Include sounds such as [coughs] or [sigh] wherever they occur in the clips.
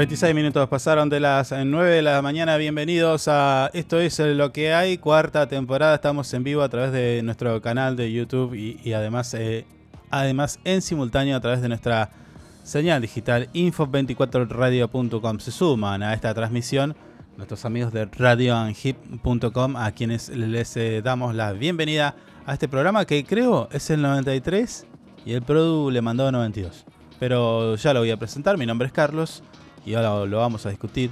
26 minutos pasaron de las 9 de la mañana. Bienvenidos a Esto es lo que hay, cuarta temporada. Estamos en vivo a través de nuestro canal de YouTube y, además, eh, además en simultáneo a través de nuestra señal digital info24radio.com. Se suman a esta transmisión nuestros amigos de radioanhip.com a quienes les eh, damos la bienvenida a este programa que creo es el 93 y el Produ le mandó 92. Pero ya lo voy a presentar, mi nombre es Carlos y ahora lo vamos a discutir.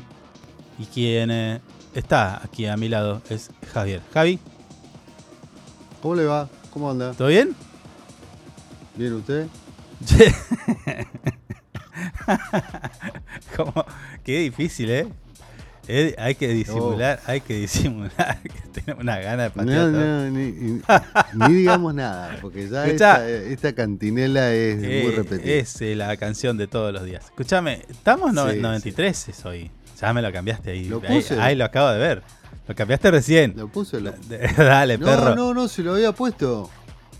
Y quien eh, está aquí a mi lado es Javier. Javi. ¿Cómo le va? ¿Cómo anda? ¿Todo bien? ¿Bien usted? [laughs] Qué difícil, ¿eh? Hay que disimular, hay que [laughs] disimular que tenemos una gana de patear. No, no, ni, digamos nada, porque ya esta, cantinela es muy eh, repetida. Es eh, la canción de todos los días. Escúchame, estamos en 93 es hoy. Ya me lo cambiaste ahí. Lo puse. Ahí, lo acabo de ver. Lo cambiaste recién. Lo puse. [laughs] Dale, perro. No, no, no, se lo había puesto.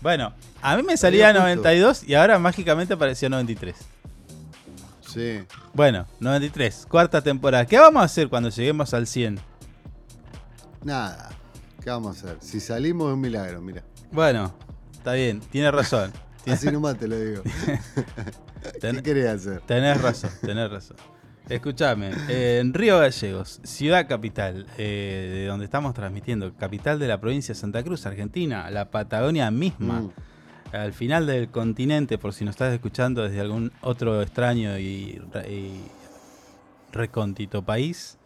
Bueno, a mí me salía 92 y ahora mágicamente apareció 93. Sí. Bueno, 93, cuarta temporada. ¿Qué vamos a hacer cuando lleguemos al 100? Nada. ¿Qué vamos a hacer? Si salimos es un milagro, mira. Bueno, está bien, tiene razón. [laughs] Así nomás te lo digo. [laughs] ¿Qué querías hacer? Tenés razón, tenés razón. Escúchame, en Río Gallegos, ciudad capital, eh, de donde estamos transmitiendo, capital de la provincia de Santa Cruz, Argentina, la Patagonia misma. Mm al final del continente, por si nos estás escuchando desde algún otro extraño y, recóndito país,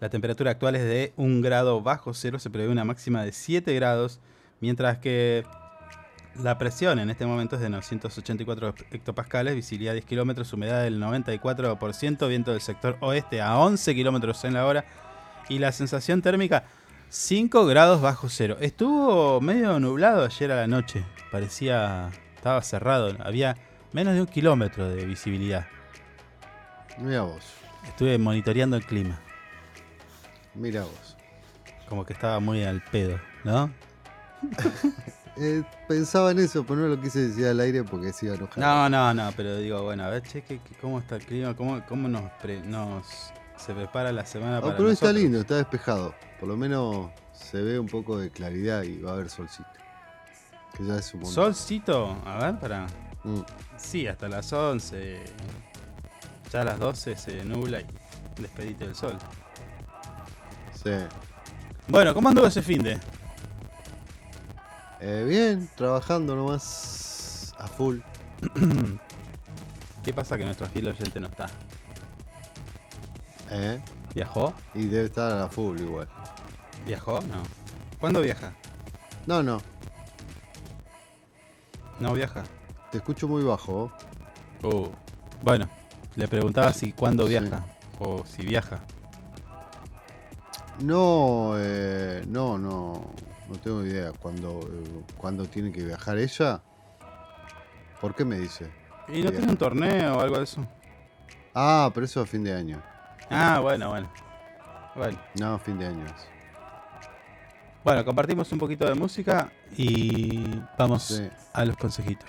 la temperatura actual es de 1 grado bajo cero, se prevé una máxima de 7 grados, mientras que la presión en este momento es de 984 hectopascales, visibilidad 10 kilómetros, humedad del 94%, viento del sector oeste a 11 kilómetros en la hora y la sensación térmica 5 grados bajo cero. Estuvo medio nublado ayer a la noche. Parecía. Estaba cerrado. Había menos de un kilómetro de visibilidad. Mira vos. Estuve monitoreando el clima. Mira vos. Como que estaba muy al pedo, ¿no? [laughs] Eh, pensaba en eso, pero no lo quise decir al aire porque se iba a enojar. No, no, no, pero digo, bueno, a ver, cheque, ¿cómo está el clima? ¿Cómo, cómo nos, nos se prepara la semana oh, para Pero está lindo, está despejado. Por lo menos se ve un poco de claridad y va a haber solcito. Que ya es un ¿Solcito? A ver, para. Mm. Sí, hasta las 11. Ya a las 12 se nubla y despedite del sol. Sí. Bueno, ¿cómo anduvo ese fin de? Eh, bien, trabajando nomás a full. [clears throat] ¿Qué pasa que nuestro fiel oyente no está? ¿Eh? ¿Viajó? Y debe estar a la full igual. ¿Viajó? No. ¿Cuándo viaja? No, no. No viaja. Te escucho muy bajo. Uh, bueno, le preguntaba si cuándo viaja o si viaja. No, eh, no, no, no tengo idea. ¿Cuándo, eh, tiene que viajar ella? ¿Por qué me dice? ¿Y no tiene un torneo o algo de eso? Ah, pero eso a fin de año. Ah, bueno, bueno. Bueno. No, fin de año. Bueno, compartimos un poquito de música y vamos a los consejitos.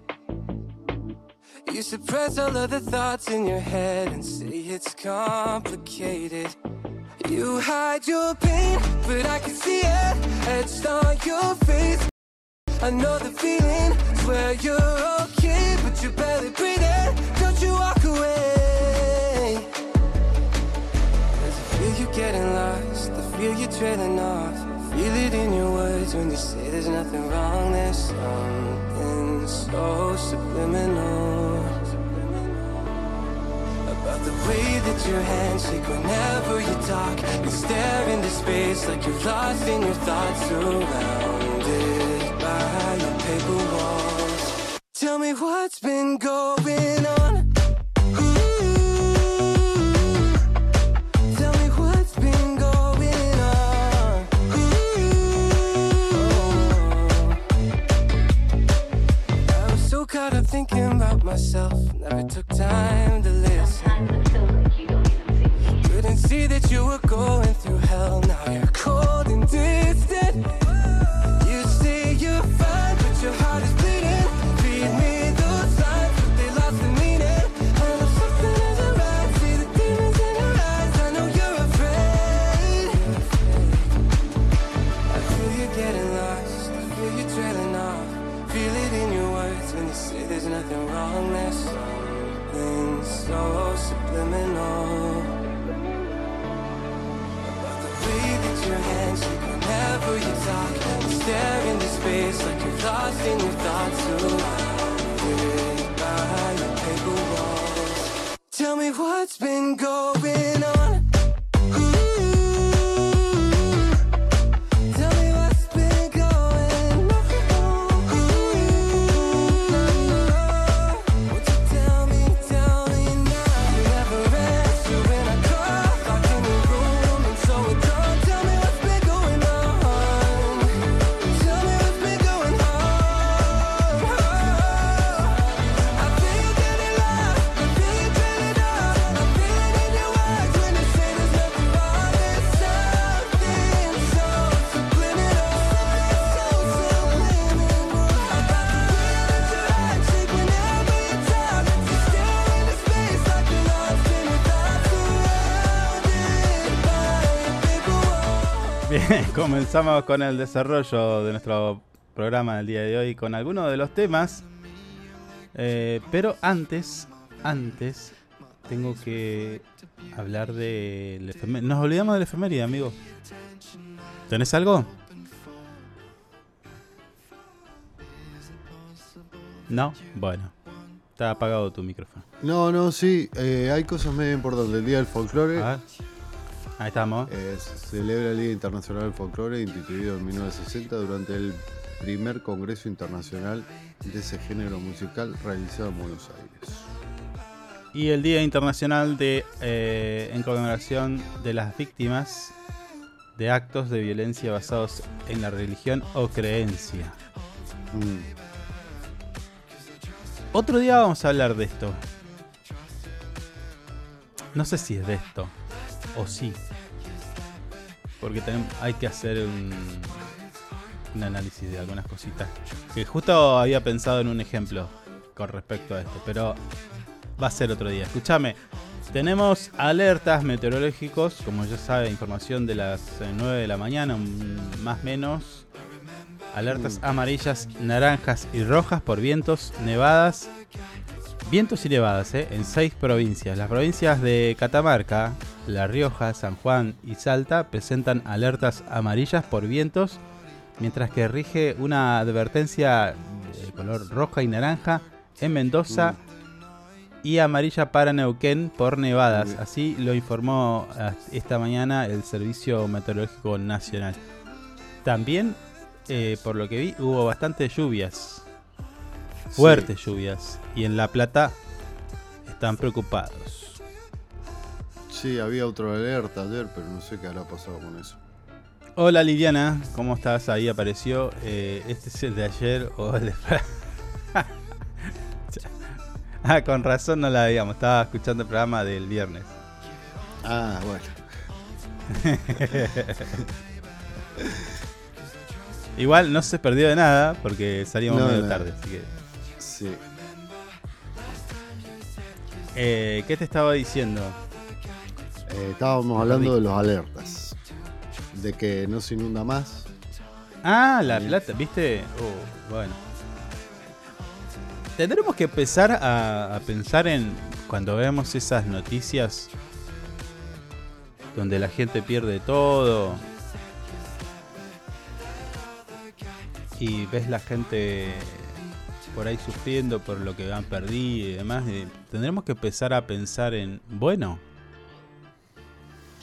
You suppress all of the thoughts in your head and say it's complicated. You hide your pain, but I can see it etched on your face. I know the feeling, swear you're okay, but you're barely breathing. Don't you walk away. Cause I feel you getting lost, I feel you trailing off. Feel it in your words when you say there's nothing wrong, there's something so subliminal. About the way that your hands shake whenever you talk. You stare into space like you're lost in your thoughts, surrounded by your paper walls. Tell me what's been going on. myself, never took time to listen. Sometimes I feel like you don't even see me. Couldn't see that you were going whenever you talk. You stare into space like you're lost in your thoughts. Your paper walls. Tell me what's been going comenzamos con el desarrollo de nuestro programa del día de hoy con algunos de los temas. Eh, pero antes, antes, tengo que hablar de... la Nos olvidamos de la efeméride, amigo. ¿Tenés algo? No, bueno. Está apagado tu micrófono. No, no, sí, eh, hay cosas medio importantes. El Día del Folclore. A ver. Ahí estamos. Eh, se celebra el Día Internacional del Folclore, instituido en 1960 durante el primer Congreso Internacional de ese género musical realizado en Buenos Aires. Y el Día Internacional de eh, en conmemoración de las víctimas de actos de violencia basados en la religión o creencia. Mm. Otro día vamos a hablar de esto. No sé si es de esto o sí. Porque tenem- hay que hacer un, un análisis de algunas cositas. Que justo había pensado en un ejemplo con respecto a esto, pero va a ser otro día. Escúchame, tenemos alertas meteorológicos, como ya sabe, información de las eh, 9 de la mañana, mm, más o menos. Alertas amarillas, naranjas y rojas por vientos, nevadas. Vientos y nevadas eh, en seis provincias. Las provincias de Catamarca, La Rioja, San Juan y Salta presentan alertas amarillas por vientos, mientras que rige una advertencia de color roja y naranja en Mendoza y amarilla para Neuquén por nevadas. Así lo informó ah, esta mañana el Servicio Meteorológico Nacional. También, eh, por lo que vi, hubo bastantes lluvias. Fuertes lluvias. Y en La Plata están preocupados. Sí, había otra alerta ayer, pero no sé qué habrá pasado con eso. Hola Liliana, ¿cómo estás? Ahí apareció. Eh, este es el de ayer o el de. [laughs] ah, con razón no la veíamos. Estaba escuchando el programa del viernes. Ah, bueno. [laughs] Igual no se perdió de nada porque salíamos No, medio no. tarde. Así que, Sí. eh, ¿Qué te estaba diciendo? Eh, estábamos hablando de los alertas. De que no se inunda más. Ah, la plata, ¿viste? Oh, bueno. Tendremos que empezar a, a pensar en cuando vemos esas noticias donde la gente pierde todo y ves la gente por ahí sufriendo por lo que han perdido y demás. y tendremos que empezar a pensar en, bueno,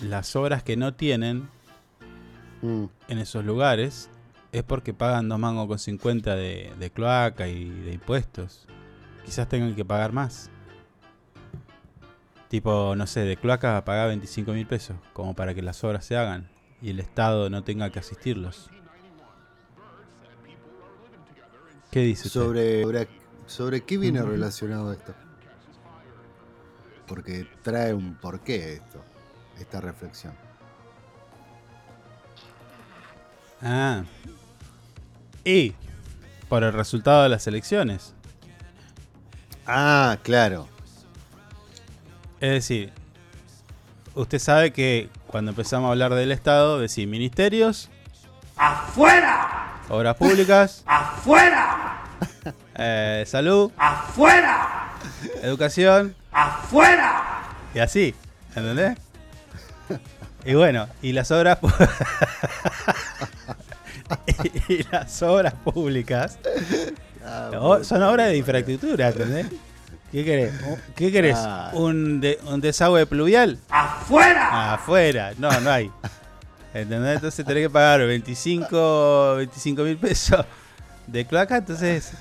las obras que no tienen Mm, en esos lugares es porque pagan dos mangos con 50 de, de cloaca y de impuestos. Quizás tengan que pagar más. Tipo, no sé, de cloaca pagar 25 mil pesos, como para que las obras se hagan y el Estado no tenga que asistirlos. ¿Qué dice sobre, sobre, sobre qué viene relacionado esto. Porque trae un porqué esto, esta reflexión. Ah. Y por el resultado de las elecciones. Ah, claro. Es decir, usted sabe que cuando empezamos a hablar del Estado, decir ministerios, ¡Afuera! obras públicas, [laughs] ¡Afuera! [laughs] eh, salud, ¡Afuera! educación ¡Afuera! y así, ¿entendés? Y bueno, y las obras y, [laughs] y las obras públicas o- son obras de infraestructura, ¿entendés? ¿Qué querés? ¿Qué querés? Ah. ¿Un, de- un desagüe pluvial? ¡Afuera! Afuera, no, no hay. ¿Entendés? Entonces tenés que pagar 25 mil pesos de cloaca, entonces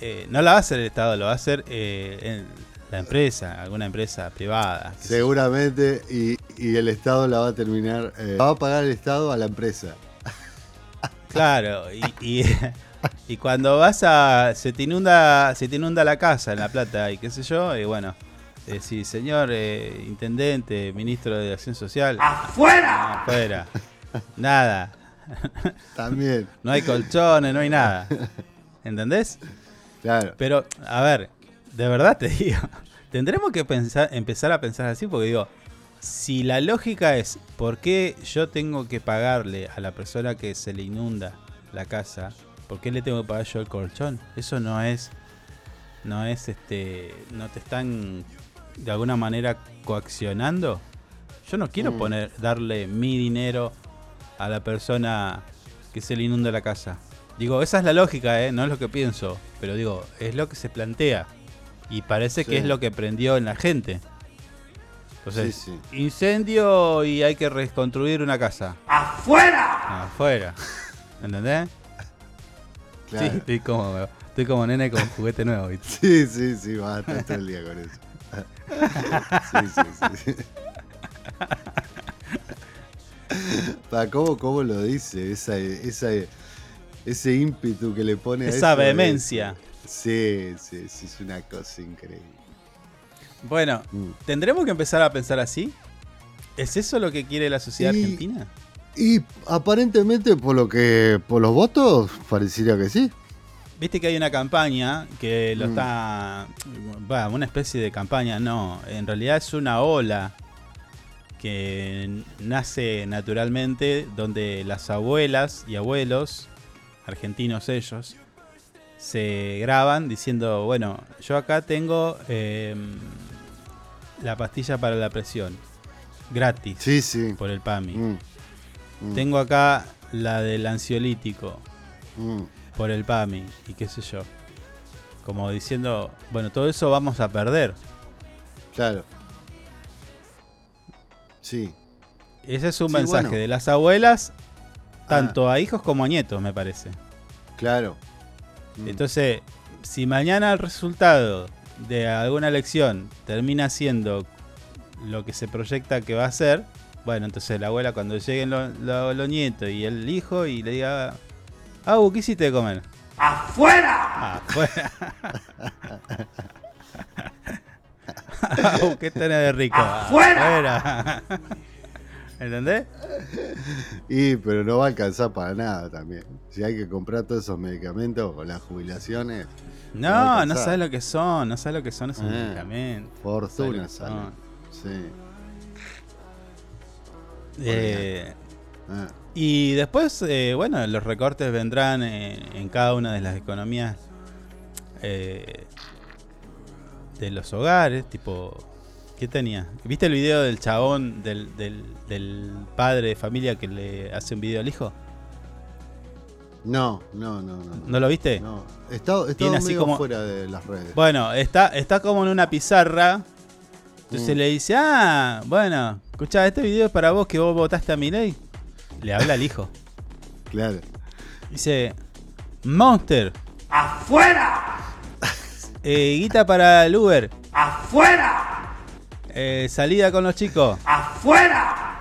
eh, no la va a hacer el Estado, lo va a hacer eh, en la empresa, alguna empresa privada. Seguramente, y, y el Estado la va a terminar. eh, la va a pagar el Estado a la empresa. Claro, y, y, [laughs] y cuando vas a. Se te, inunda, se te inunda la casa en La Plata y qué sé yo, y bueno. eh, sí, señor eh, intendente, ministro de Acción Social. ¡Afuera! Afuera. Nada. [laughs] También. No hay colchones, no hay nada. ¿Entendés? Claro. Pero, a ver, de verdad te [laughs] digo, tendremos que pensar, empezar a pensar así porque digo, si la lógica es por qué yo tengo que pagarle a la persona que se le inunda la casa, ¿por qué le tengo que pagar yo el colchón? Eso no es, no es este, no te están de alguna manera coaccionando. Yo no quiero Mm. poner, darle mi dinero a la persona que se le inunda la casa. Digo, esa es la lógica, ¿eh? no es lo que pienso, pero digo, es lo que se plantea. Y parece que es lo que prendió en la gente. Entonces, Sí, incendio y hay que reconstruir una casa. ¡Afuera! Afuera. ¿Entendés? Claro. Sí, estoy como, estoy como nene con juguete nuevo. ¿viste? Sí, sí, sí, va a estar todo el día con eso. Sí, sí, sí. Pa, ¿cómo, ¿Cómo lo dice? Esa, esa, ese ímpetu que le pone Esa vehemencia. Sí, sí, sí, es una cosa increíble. Bueno, Mm. ¿tendremos que empezar a pensar así? ¿Es eso lo que quiere la sociedad Y- argentina? Y aparentemente, por lo que. por los votos, parecería que sí. Viste que hay una campaña que lo Mm. está. Va, una especie de campaña, no. En realidad es una ola que nace naturalmente donde las abuelas y abuelos, argentinos ellos, se graban diciendo: Bueno, yo acá tengo eh, la pastilla para la presión, gratis, Sí, sí. por el PAMI. Mm, mm, Tengo acá la del ansiolítico mm. por el PAMI y qué sé yo. Como diciendo, bueno, todo eso vamos a perder. Claro. Sí. Ese es un Sí, mensaje bueno. de las abuelas, Ah. tanto a hijos como a nietos, me parece. Claro. Mm. Entonces, si mañana el resultado de alguna elección termina siendo lo que se proyecta que va a ser, Bueno, entonces la abuela cuando lleguen los los- los nietos y el hijo y le diga, Abu, ¿qué hiciste de comer? ¡Afuera! Afuera. [laughs] Abu, ¿qué tenés de rico? ¡Afuera! Afuera. ¿Entendés? [laughs] Y, pero no va a alcanzar para nada también. Si hay que comprar todos esos medicamentos con las jubilaciones. No, no sabes lo que son, no sabes lo que son esos Eh, medicamentos. Fortuna ¿Sabes lo sale. Sí. Eh, Ah, y después, eh, bueno, los recortes vendrán en, en cada una de las economías eh, de los hogares, tipo, ¿qué tenía? ¿Viste el video del chabón, del, del, del padre de familia que le hace un video al hijo? No, no, no, no. ¿No lo viste? No. He estado Tiene así medio como- fuera de las redes. Bueno, está, está como en una pizarra. Entonces Mm. le dice, ah, bueno, escuchá, este video es para vos que vos votaste a mi ley. Le habla al hijo. [laughs] Claro. Dice, Monster, ¡Afuera! eh, guita para el Uber, ¡Afuera! Eh, salida con los chicos. ¡Afuera!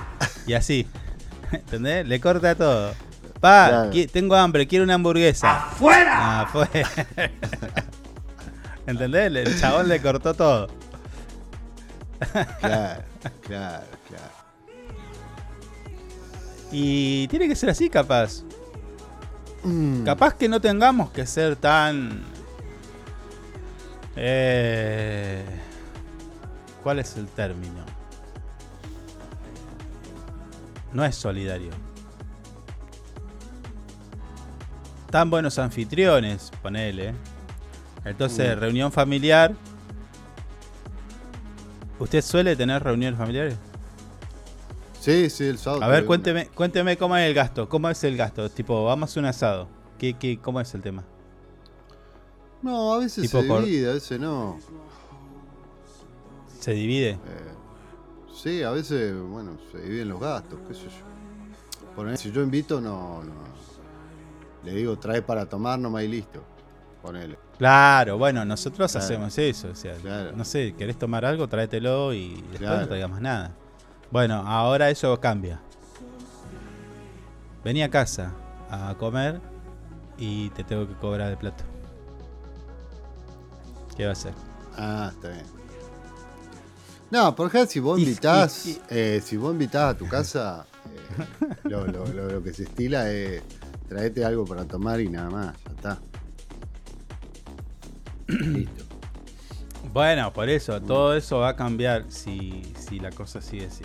Y así. [laughs] ¿Entendés? Le corta todo. Pa, Claro. tengo hambre, quiero una hamburguesa. ¡Afuera! Ah, fue. [laughs] ¿Entendés? El chabón le cortó todo. Claro, claro, claro. Y tiene que ser así, capaz. Mm. Capaz que no tengamos que ser tan. Eh, ¿Cuál es el término? No es solidario. Tan buenos anfitriones, ponele. Entonces, Mm. reunión familiar. ¿Usted suele tener reuniones familiares? Sí, sí, el sábado. A ver, cuénteme, cuénteme cómo es el gasto. ¿Cómo es el gasto? Tipo, vamos a un asado. ¿Qué, qué, ¿Cómo es el tema? No, a veces Tipo se divide, a veces no. ¿Se divide? Eh, sí, a veces, bueno, se dividen los gastos, qué sé yo. Si yo invito, no, no. Le digo, trae para tomar nomás y listo. Ponele. Claro, bueno, nosotros Claro. hacemos eso. O sea, Claro. no sé, ¿querés tomar algo? Tráetelo y después Claro. no traigas más nada. Bueno, ahora eso cambia. Vení a casa a comer y te tengo que cobrar el plato. ¿Qué va a hacer? Ah, está bien. No, por ejemplo, si vos Y- invitás, y- eh, si vos invitás a tu casa, eh, lo, lo- lo- lo que se estila es traete algo para tomar y nada más, ya está. Listo. Bueno, por eso, todo eso va a cambiar si, si la cosa sigue así.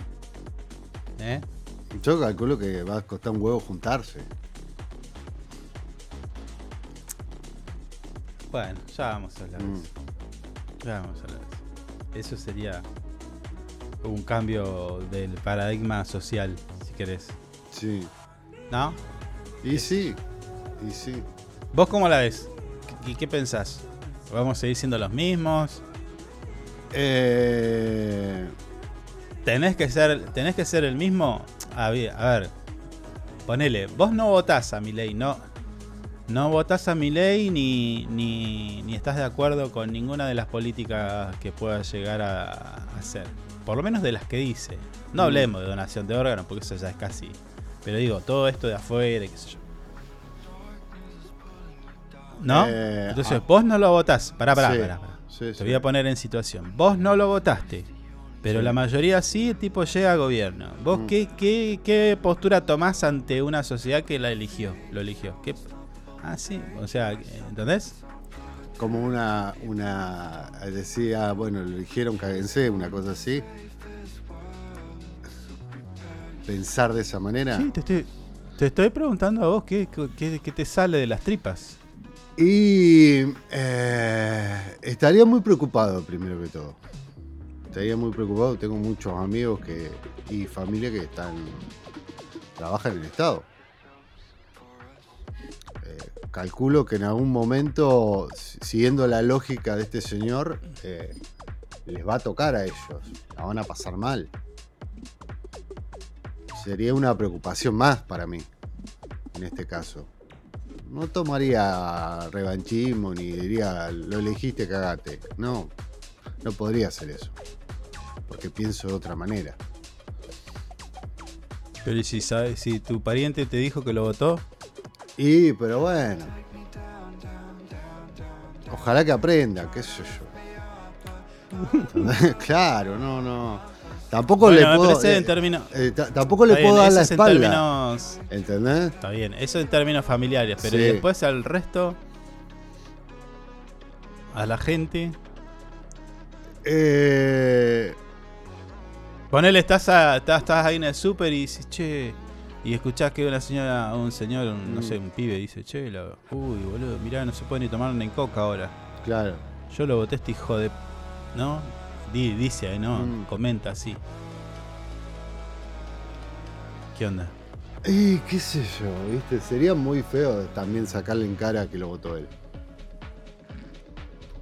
¿Eh? Yo calculo que va a costar un huevo juntarse. Bueno, ya vamos a hablar de Mm. eso. Ya vamos a hablar de eso. Eso sería un cambio del paradigma social, si querés. Sí. ¿No? Y sí, y sí. ¿Vos cómo la ves? ¿Qué, qué pensás? ¿Vamos a seguir siendo los mismos? Eh, ¿Tenés que ser, tenés que ser el mismo? A ver, a ver, ponele, vos no votás a mi ley, no, no votás a mi ley ni, ni, ni estás de acuerdo con ninguna de las políticas que pueda llegar a, a hacer. Por lo menos de las que dice. No Mm. hablemos de donación de órganos porque eso ya es casi. Pero digo, todo esto de afuera, qué sé yo. ¿No? Eh, Entonces, ah. vos no lo votás. Pará, pará, Sí, pará. pará. sí, Te sí. voy a poner en situación. Vos no lo votaste. Pero la mayoría sí, el tipo llega a gobierno. ¿Vos Mm. qué, qué, qué postura tomás ante una sociedad que la eligió? Lo eligió. ¿Qué? Ah, sí. O sea, ¿entendés? Como una, una decía, bueno, lo dijeron, cáguense, una cosa así. Pensar de esa manera. Sí, te estoy, te estoy preguntando a vos qué, qué- qué te sale de las tripas. Y eh, estaría muy preocupado, primero que todo. Estaría muy preocupado. Tengo muchos amigos que y familia que están trabajan en el Estado. Calculo que en algún momento, si- siguiendo la lógica de este señor, eh, les va a tocar a ellos. La van a pasar mal. Sería una preocupación más para mí, en este caso. No tomaría revanchismo ni diría lo elegiste, cagate. No, no podría hacer eso. Porque pienso de otra manera. Pero ¿y si, sabes, si tu pariente te dijo que lo votó, Y, pero bueno. Ojalá que aprenda, qué sé yo. [laughs] claro, no, no. Tampoco Bueno, le puedo. eh, en términos- eh, ta- tampoco le bien, puedo dar la es en espalda. términos- ¿Entendés? Está bien, eso en términos familiares, pero Sí. ¿y después al resto, a la gente. Eh, Ponele, estás, a- estás, estás ahí en el súper y dices, che, y escuchás que una señora, un señor, un- no Mm. sé, un pibe dice, che, la- uy, boludo, mirá, no se puede ni tomar ni coca ahora. Claro. Yo lo voté este hijo de... ¿No? Di- dice ahí, ¿no? Mm. Comenta así. ¿Qué onda? Y qué sé yo, ¿viste? Sería muy feo también sacarle en cara que lo votó él.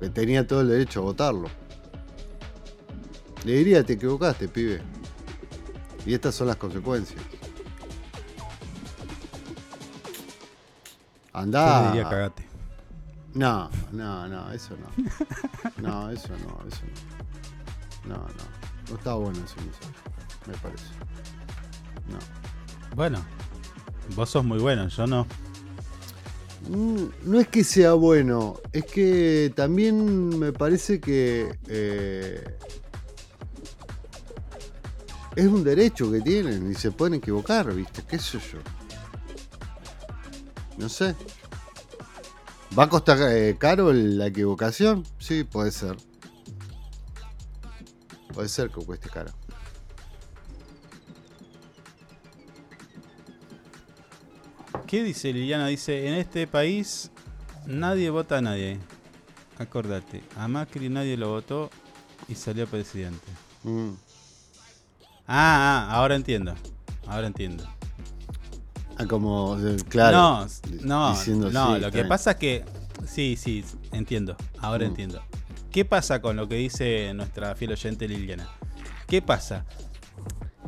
Que tenía todo el derecho a votarlo. Le diría, te equivocaste, pibe. Y estas son las consecuencias. Andá. Yo le diría cagate. No, no, no, eso no. No, eso no, eso no. No, no. No está bueno ese mensaje, me parece. No. Bueno, vos sos muy bueno, yo no. Mm, No es que sea bueno, es que también me parece que eh, es un derecho que tienen y se pueden equivocar, ¿viste? ¿Qué sé yo? No sé. ¿Va a costar eh, caro la equivocación? Sí, puede ser. Puede ser que cueste caro. ¿Qué dice Liliana? Dice, en este país nadie vota a nadie. Acordate, a Macri nadie lo votó y salió presidente. Mm. Ah, ah, ahora entiendo. Ahora entiendo. Ah, como, eh, claro. No, no, no, lo que pasa es que... Sí, sí, entiendo. Ahora Mm. entiendo. ¿Qué pasa con lo que dice nuestra fiel oyente Liliana? ¿Qué pasa?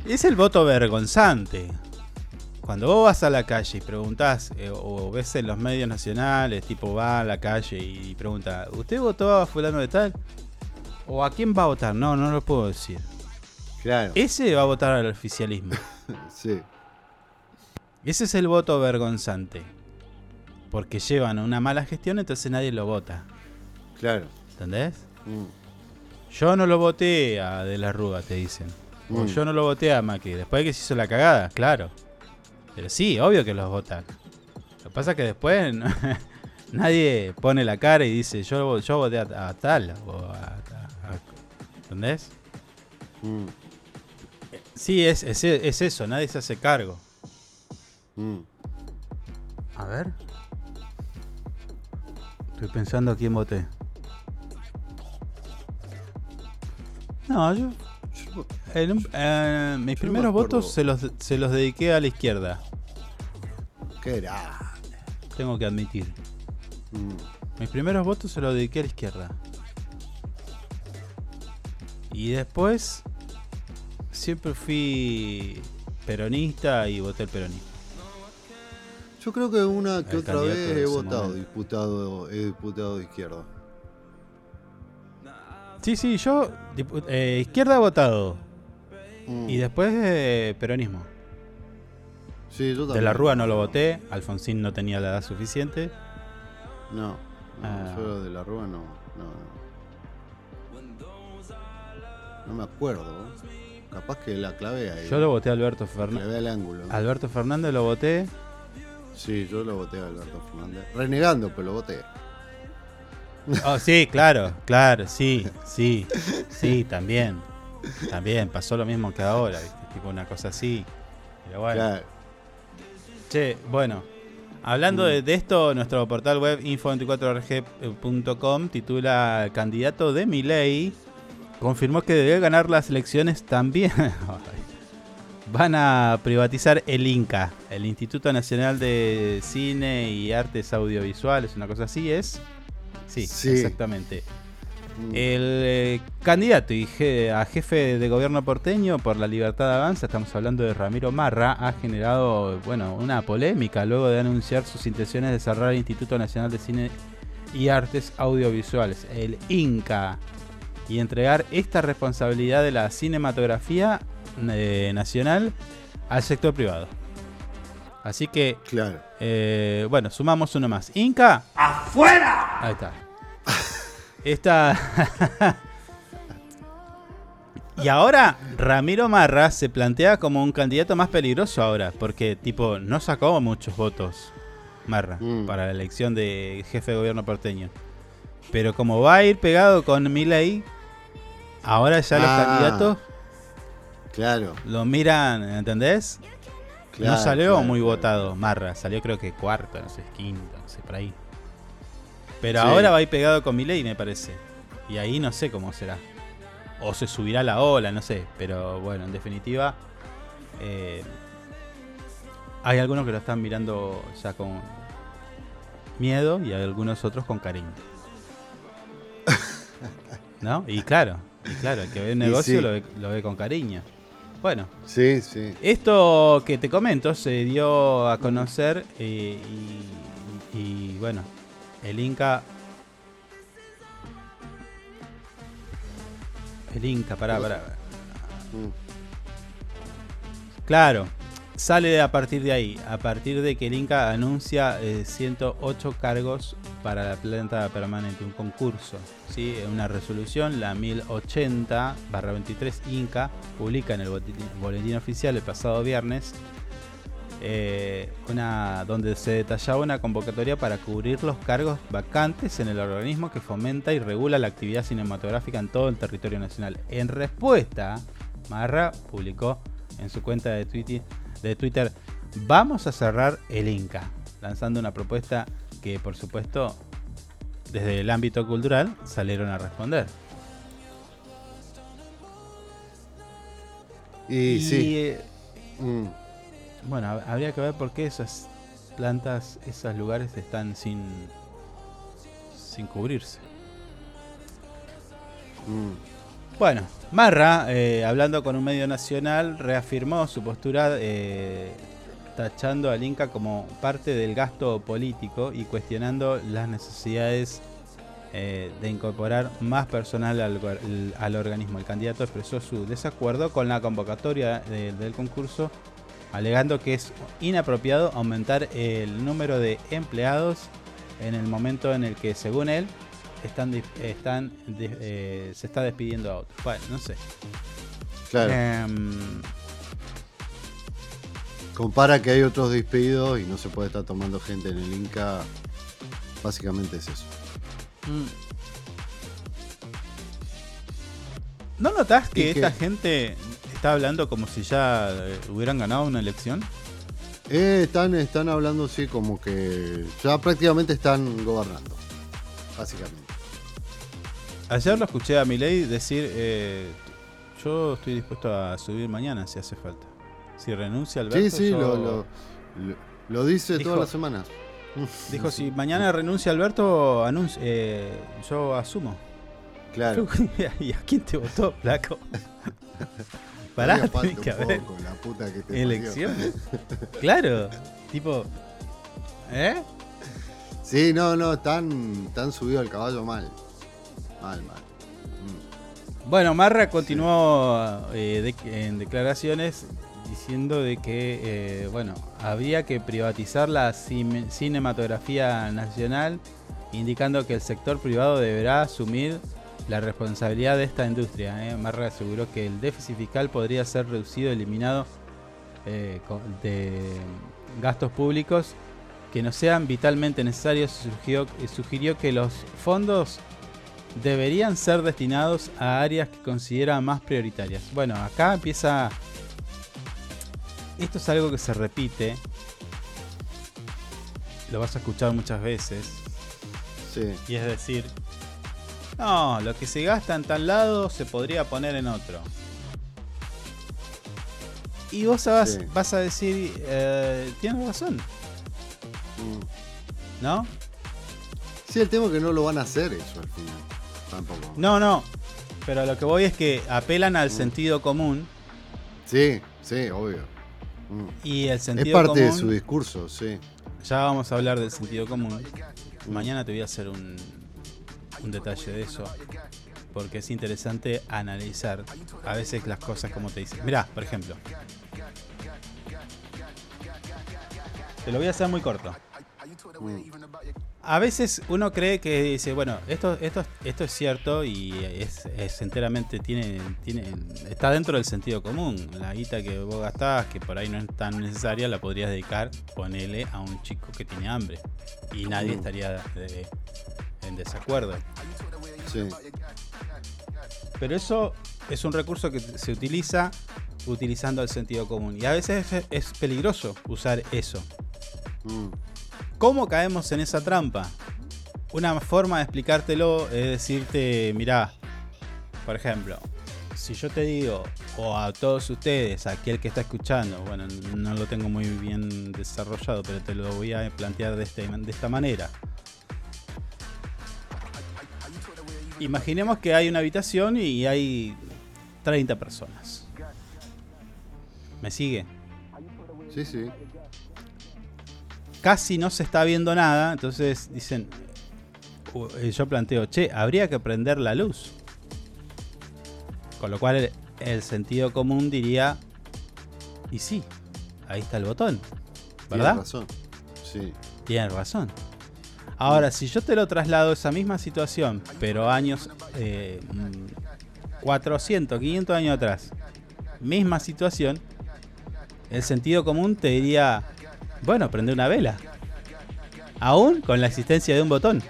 Es el voto vergonzante. Cuando vos vas a la calle y preguntás, eh, o ves en los medios nacionales, tipo va a la calle y pregunta, ¿usted votó a fulano de tal? ¿O a quién va a votar? No, no lo puedo decir. Claro. Ese va a votar al oficialismo. [laughs] Sí. Ese es el voto vergonzante. Porque llevan una mala gestión, entonces nadie lo vota. Claro. ¿Entendés? Mm. Yo no lo voté a De la Rúa, te dicen. O Mm. yo no lo voté a Macri. Después de que se hizo la cagada, claro. Pero sí, obvio que los votan. Lo que pasa es que después [laughs] nadie pone la cara y dice yo, yo voté a, a tal. O a, a- a- ¿Entendés? Mm. Sí, es, es, es eso, nadie se hace cargo. Mm. A ver. Estoy pensando a quién voté. No, yo. eh, mis yo primeros votos se los, se los dediqué a la izquierda. Qué grande. Tengo que admitir. Mm. Mis primeros votos se los dediqué a la izquierda. Y después. Siempre fui peronista y voté el peronismo. Yo creo que una que El otra vez he votado momento. diputado, he diputado de izquierda. Sí, sí, yo. eh, izquierda he votado. Mm. Y después eh, peronismo. Sí, yo De la Rúa no lo voté, Alfonsín no tenía la edad suficiente. No, no, Ah. yo de la Rúa no, no, no. No me acuerdo. Capaz que la clave ahí. Yo lo voté a Alberto Fernández. Alberto Fernández lo voté. Sí, yo lo voté a Alberto Fernández. Renegando, pero lo voté. Oh, sí, claro, claro, sí, [laughs] sí, sí, también. También, pasó lo mismo que ahora, ¿viste? Tipo una cosa así. Pero bueno. Claro. Che, bueno. Hablando de, de esto, nuestro portal web info24rg.com titula Candidato de Milei confirmó que debe ganar las elecciones también. [laughs] Van a privatizar el INCA, el Instituto Nacional de Cine y Artes Audiovisuales, una cosa así es. Sí, Sí. exactamente. Mm. El eh, candidato y je- a jefe de gobierno porteño por la libertad de avanza, estamos hablando de Ramiro Marra, ha generado bueno, una polémica luego de anunciar sus intenciones de cerrar el Instituto Nacional de Cine y Artes Audiovisuales, el INCA, y entregar esta responsabilidad de la cinematografía eh, nacional al sector privado. Así que, Claro. eh, bueno, sumamos uno más. Inca. ¡Afuera! Ahí está. [laughs] Esta. [laughs] y ahora Ramiro Marra se plantea como un candidato más peligroso ahora, porque tipo no sacó muchos votos Marra Mm. para la elección de jefe de gobierno porteño. Pero como va a ir pegado con Milei, ahora ya los Ah. candidatos Claro. lo miran, ¿entendés? Claro, no salió claro, muy votado Marra, salió creo que cuarto, no sé, quinto, no sé, por ahí. Pero Sí. ahora va a ir pegado con Milei, me parece. Y ahí no sé cómo será. O se subirá la ola, no sé. Pero bueno, en definitiva, eh, hay algunos que lo están mirando ya con miedo y hay algunos otros con cariño. [laughs] ¿No? Y claro, y claro, el que ve Y negocio sí. lo, ve, lo ve con cariño. Bueno, Sí, sí. esto que te comento se dio a conocer eh, y, y, bueno, el Inca... El Inca, pará, pará. Mm. Claro, sale a partir de ahí, a partir de que el Inca anuncia eh, 108 cargos para la planta permanente, un concurso, ¿sí? una resolución, la 1080-23 Inca, publica en el boletín, boletín oficial el pasado viernes, eh, una, donde se detallaba una convocatoria para cubrir los cargos vacantes en el organismo que fomenta y regula la actividad cinematográfica en todo el territorio nacional. En respuesta, Marra publicó en su cuenta de Twitter, de Twitter vamos a cerrar el Inca, lanzando una propuesta que por supuesto desde el ámbito cultural salieron a responder. Y, sí. eh, Mm. Bueno, hab- habría que ver por qué esas plantas, esos lugares están sin, sin cubrirse. Mm. Bueno, Marra, eh, hablando con un medio nacional, reafirmó su postura eh, tachando al Inca como parte del gasto político y cuestionando las necesidades eh, de incorporar más personal al, al- organismo. El candidato expresó su desacuerdo con la convocatoria de- del concurso, alegando que es inapropiado aumentar el número de empleados en el momento en el que, según él, están, están eh, se está despidiendo a otros. Bueno, no sé. Claro. Em, Compara que hay otros despedidos y no se puede estar tomando gente en el Inca. Básicamente es eso. mm. ¿No notas que esta gente está hablando como si ya eh, hubieran ganado una elección? Eh, están, están hablando, sí, como que ya prácticamente están gobernando. Básicamente. Ayer lo escuché a Milei decir, eh, yo estoy dispuesto a subir mañana si hace falta. Si renuncia Alberto, Sí, sí, yo- lo, lo, lo- lo dice Dijo- todas las semanas. [laughs] Dijo, si mañana renuncia Alberto, anuncio, eh, yo asumo. Claro. [laughs] ¿Y a quién te votó, flaco? [laughs] Pará, tenés que haber poco, la puta que te parió. elecciones. claro, tipo, ¿eh? Sí, no, no, están, están subidos al caballo mal. Mal, mal. Bueno, Marra continuó eh, de- en declaraciones diciendo de que, eh, bueno, habría que privatizar la cine- cinematografía nacional, indicando que el sector privado deberá asumir la responsabilidad de esta industria. eh. Marra aseguró que el déficit fiscal podría ser reducido, eliminado eh, de gastos públicos que no sean vitalmente necesarios. Surgió- sugirió que los fondos deberían ser destinados a áreas que considera más prioritarias. Bueno, acá empieza... Esto es algo que se repite. Lo vas a escuchar muchas veces. Sí. Y es decir, no, lo que se gasta en tal lado se podría poner en otro. Y vos vas, Sí. vas a decir, eh, tienes razón, Mm. ¿no? Sí, el tema es que no lo van a hacer eso al final. Tampoco. No, no. Pero lo que voy es que apelan al sentido común Sí, sí, obvio. Mm. y el Es sentido parte de común- su discurso, sí. Ya vamos a hablar del sentido común. Mañana te voy a hacer un, un detalle de eso. Porque es interesante analizar a veces las cosas como te dicen. Mirá, por ejemplo. Te lo voy a hacer muy corto. A veces uno cree que dice, bueno, esto, esto, esto es cierto y es, es enteramente, tiene, tiene, está dentro del sentido común. La guita que vos gastás, que por ahí no es tan necesaria, la podrías dedicar, ponele a un chico que tiene hambre. Y nadie Mm. estaría de- en desacuerdo. Sí. Pero eso es un recurso que se utiliza utilizando el sentido común. Y a veces es, es peligroso usar eso. Mm. ¿Cómo caemos en esa trampa? Una forma de explicártelo es decirte, mirá, por ejemplo, si yo te digo, o a todos ustedes, a aquel que está escuchando, bueno, no lo tengo muy bien desarrollado, pero te lo voy a plantear de, este- de esta manera. Imaginemos que hay una habitación y hay 30 personas. ¿Me sigue? Sí, sí. Casi no se está viendo nada, entonces dicen, u- eh, yo planteo, che, habría que prender la luz. Con lo cual el, el sentido común diría, y sí, ahí está el botón, ¿verdad? Tienes razón. Sí. Tienes razón. Ahora, si yo te lo traslado esa misma situación, pero años eh, mm, 400, 500 años atrás, misma situación, el sentido común te diría, bueno, prende una vela. Aún con la existencia de un botón.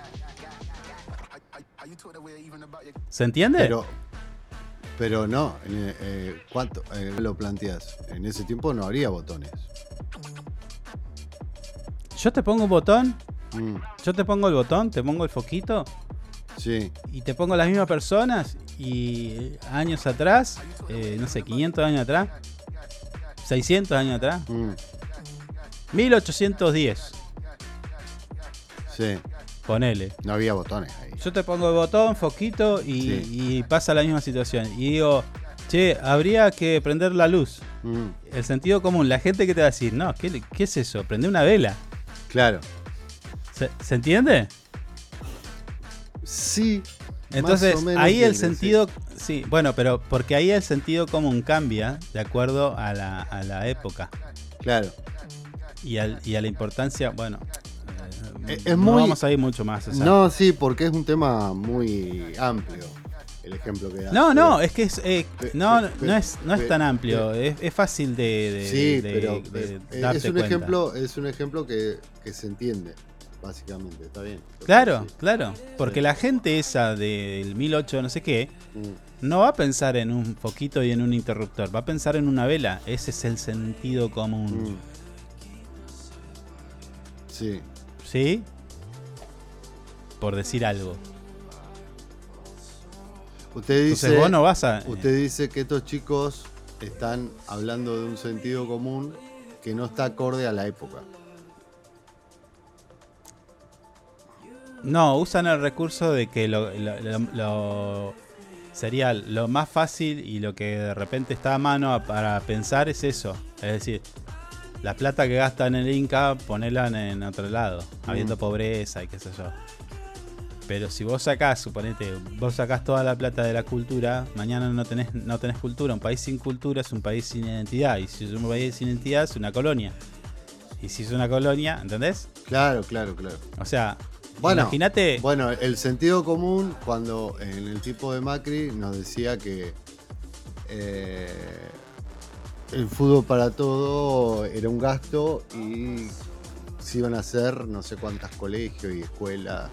¿Se entiende? Pero, pero no, en, eh, ¿cuánto eh, lo planteas? En ese tiempo no habría botones. Yo te pongo un botón, Mm, yo te pongo el botón, te pongo el foquito sí, y te pongo las mismas personas y eh, años atrás, eh, no sé, 500 años atrás, 600 años atrás, mm, 1810, sí. ponele. No había botones ahí. Yo te pongo el botón, foquito y, Sí. y pasa la misma situación. Y digo, che, habría que prender la luz. Mm, El sentido común, la gente que te va a decir, no, ¿qué, qué es eso? Prende una vela. claro. ¿Se, se entiende? Sí. Entonces, ahí el sentido, sí. bueno, pero porque ahí el sentido común cambia de acuerdo a la, a la época sí. Claro. Y, al- y a la importancia, bueno, eh, Es- es no muy- vamos a ir mucho más. o sea. No, sí, porque es un tema muy amplio. El ejemplo que da. No, no, es que es, eh, Pe- no, pe- no es, no es tan amplio, es, es fácil de, de- Sí, de- pero de eh, es un cuenta. ejemplo, es un ejemplo que, que se entiende, básicamente, está bien. Claro, Sí. claro, porque Sí. la gente esa del 1008 no sé qué, Mm, no va a pensar en un foquito y en un interruptor, va a pensar en una vela, ese es el sentido común, mm. Sí, ¿sí? Por decir algo. usted dice, Entonces vos no vas a... usted dice que estos chicos están hablando de un sentido común que no está acorde a la época. No, usan el recurso de que lo, lo- lo- lo- sería lo más fácil y lo que de repente está a mano para pensar es eso. Es decir, la plata que gastan en el Inca, ponela en, otro lado, habiendo pobreza y qué sé yo. Pero si vos sacás, suponete, vos sacás toda la plata de la cultura, mañana no tenés, no tenés cultura. Un país sin cultura es un país sin identidad. Y si es un país sin identidad es una colonia. Y si es una colonia, ¿entendés? Claro, claro, claro. O sea, Bueno, imagínate. Bueno, el sentido común, cuando en el tipo de Macri nos decía que eh, el fútbol para todo era un gasto y se iban a hacer no sé cuántas colegios y escuelas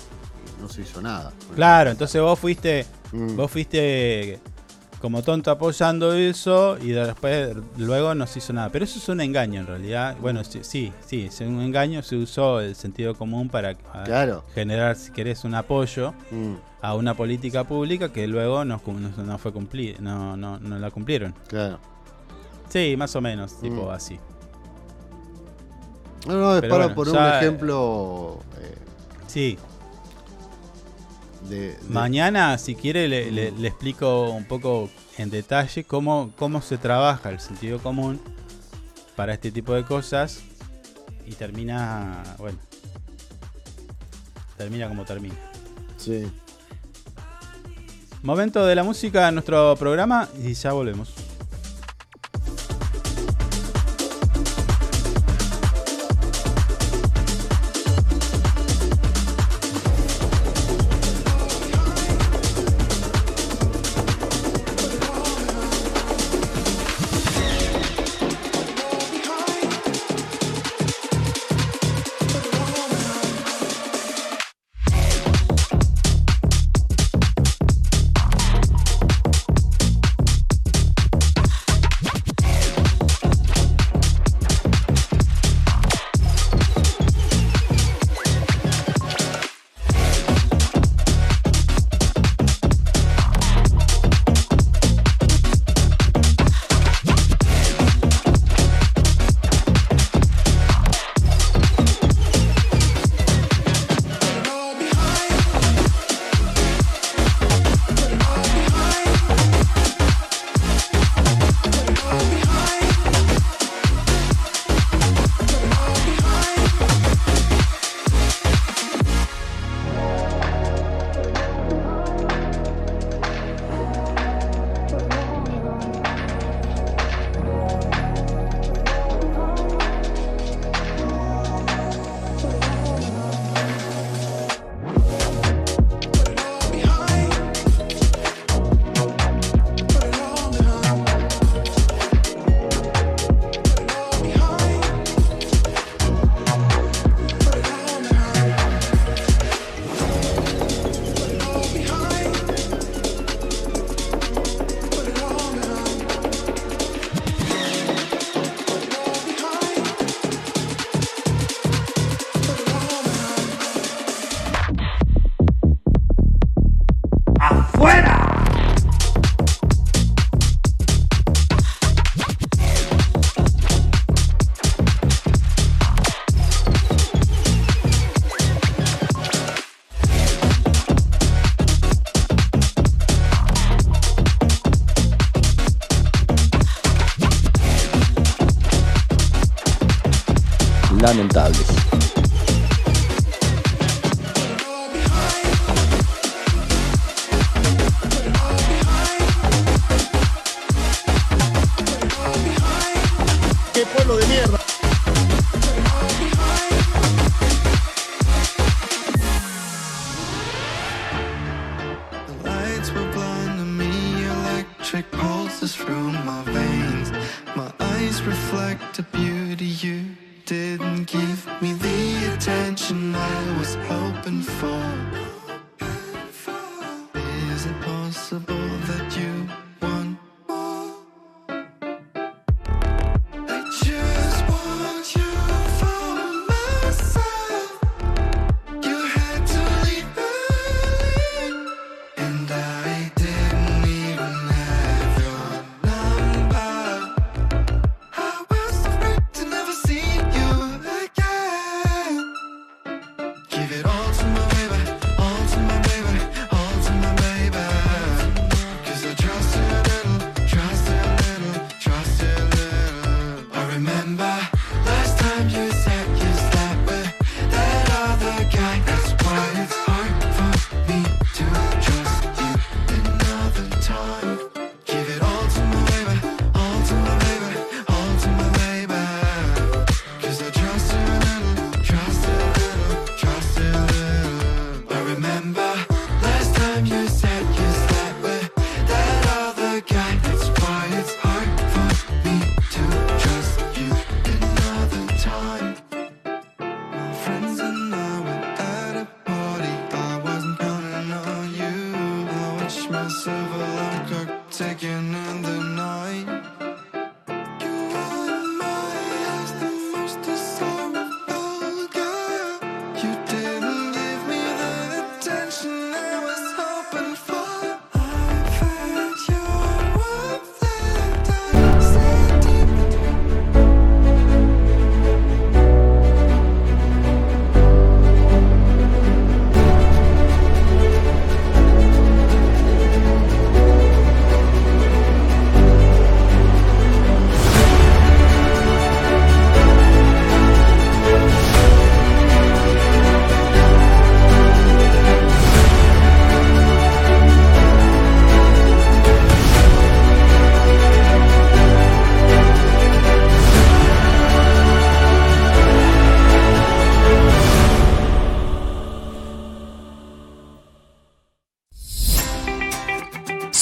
y no se hizo nada. Claro, entonces vos fuiste, Mm. vos fuiste como tonto apoyando eso y después luego no se hizo nada. Pero eso es un engaño en realidad. Bueno, sí, sí, sí, es un engaño. Se usó el sentido común para Claro. generar, si querés, un apoyo Mm, a una política pública que luego no, no, no fue cumplir, no, no, no la cumplieron. claro. Sí, más o menos, tipo Mm. así. No, no, es Pero para bueno, poner ya, un eh, ejemplo eh, Sí, de, de- Mañana, si quiere, le, le- le explico un poco en detalle cómo, cómo se trabaja el sentido común para este tipo de cosas y termina, bueno, termina como termina. Sí. Momento de la música en nuestro programa y ya volvemos.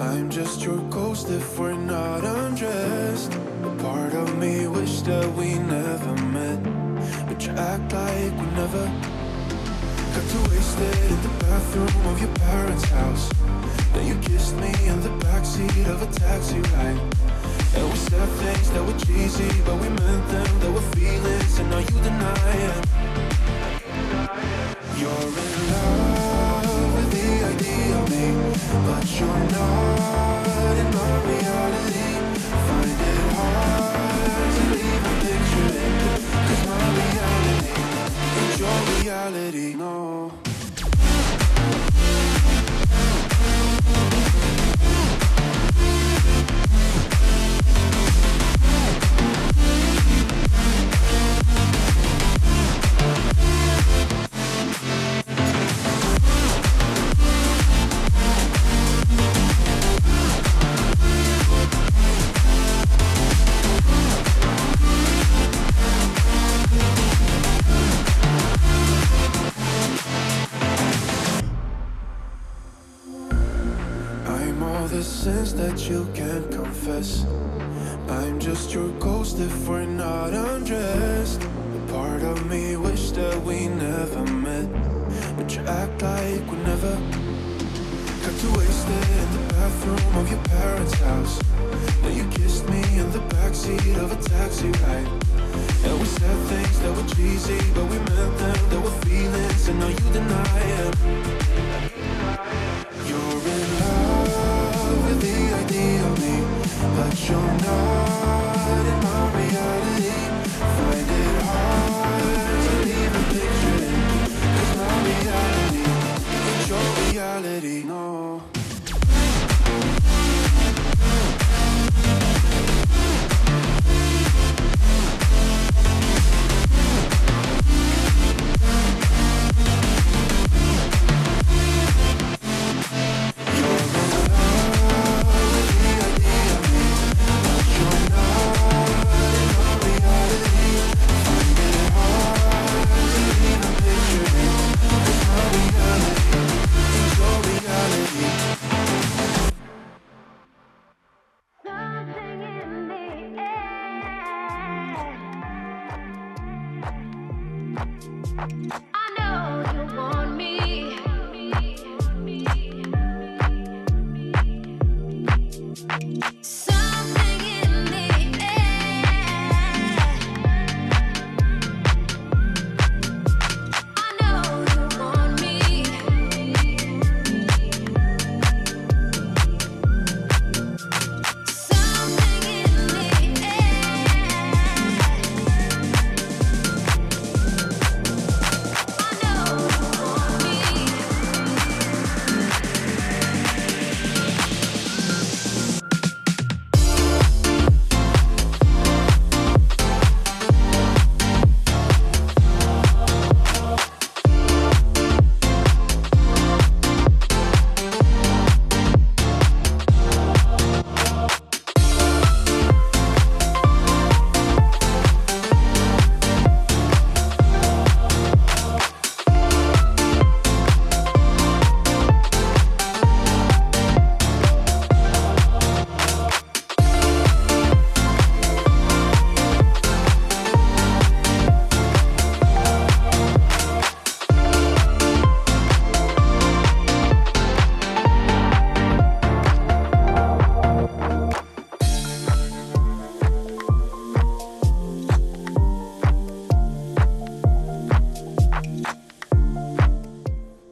I'm just your ghost if we're not undressed. A part of me wish that we never met, but you act like we never got too wasted in the bathroom of your parents' house. Then you kissed me in the backseat of a taxi ride. And we said things that were cheesy, but we meant them. There were feelings, and now you deny it. You're in love with the idea of me, but you're not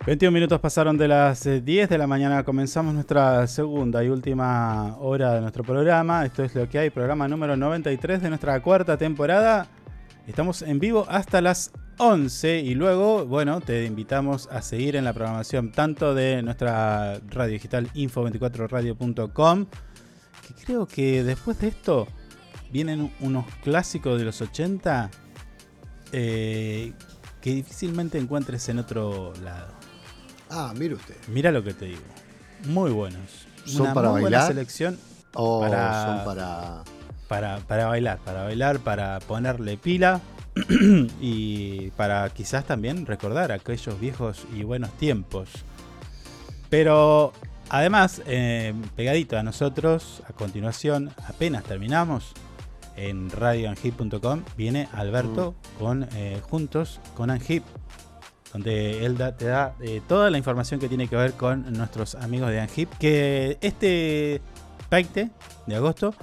21 minutos pasaron de las eh, 10 de la mañana. Comenzamos nuestra segunda y última hora de nuestro programa. Esto es lo que hay, programa número 93 de nuestra cuarta temporada. Estamos en vivo hasta las 11 y luego, bueno, te invitamos a seguir en la programación tanto de nuestra radio digital info24radio.com, que creo que después de esto vienen unos clásicos de los 80 eh, que difícilmente encuentres en otro lado. Ah, mire usted. Mira lo que te digo. Muy buenos. ¿Son Una para muy buena bailar? selección. ¿O para, son para.? para, para bailar, para bailar, para ponerle pila [clears throat] y para quizás también recordar aquellos viejos y buenos tiempos. Pero además, eh, pegadito a nosotros, a continuación, apenas terminamos, en radioanhip.com viene Alberto con eh, juntos con Anhip, donde él da- te da eh, toda la información que tiene que ver con nuestros amigos de Anhip, que este 20 de agosto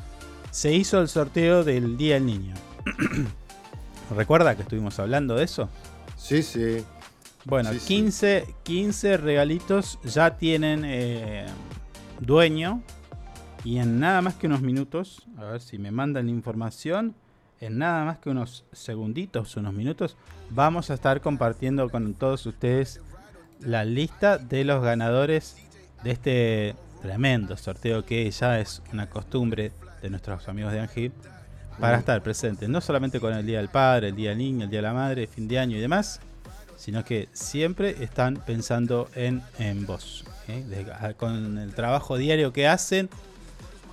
se hizo el sorteo del Día del Niño. [clears throat] ¿Recuerda que estuvimos hablando de eso? Sí, sí. Bueno, Sí, sí. 15, 15 regalitos ya tienen eh, dueño. Y en nada más que unos minutos, a ver si me mandan la información, en nada más que unos segunditos, unos minutos, vamos a estar compartiendo con todos ustedes la lista de los ganadores de este tremendo sorteo que ya es una costumbre de nuestros amigos de Angip para Mm. estar presentes, no solamente con el Día del Padre, el Día del Niño, el Día de la Madre, fin de año y demás, sino que siempre están pensando en, en vos, ¿eh? De- a- con el trabajo diario que hacen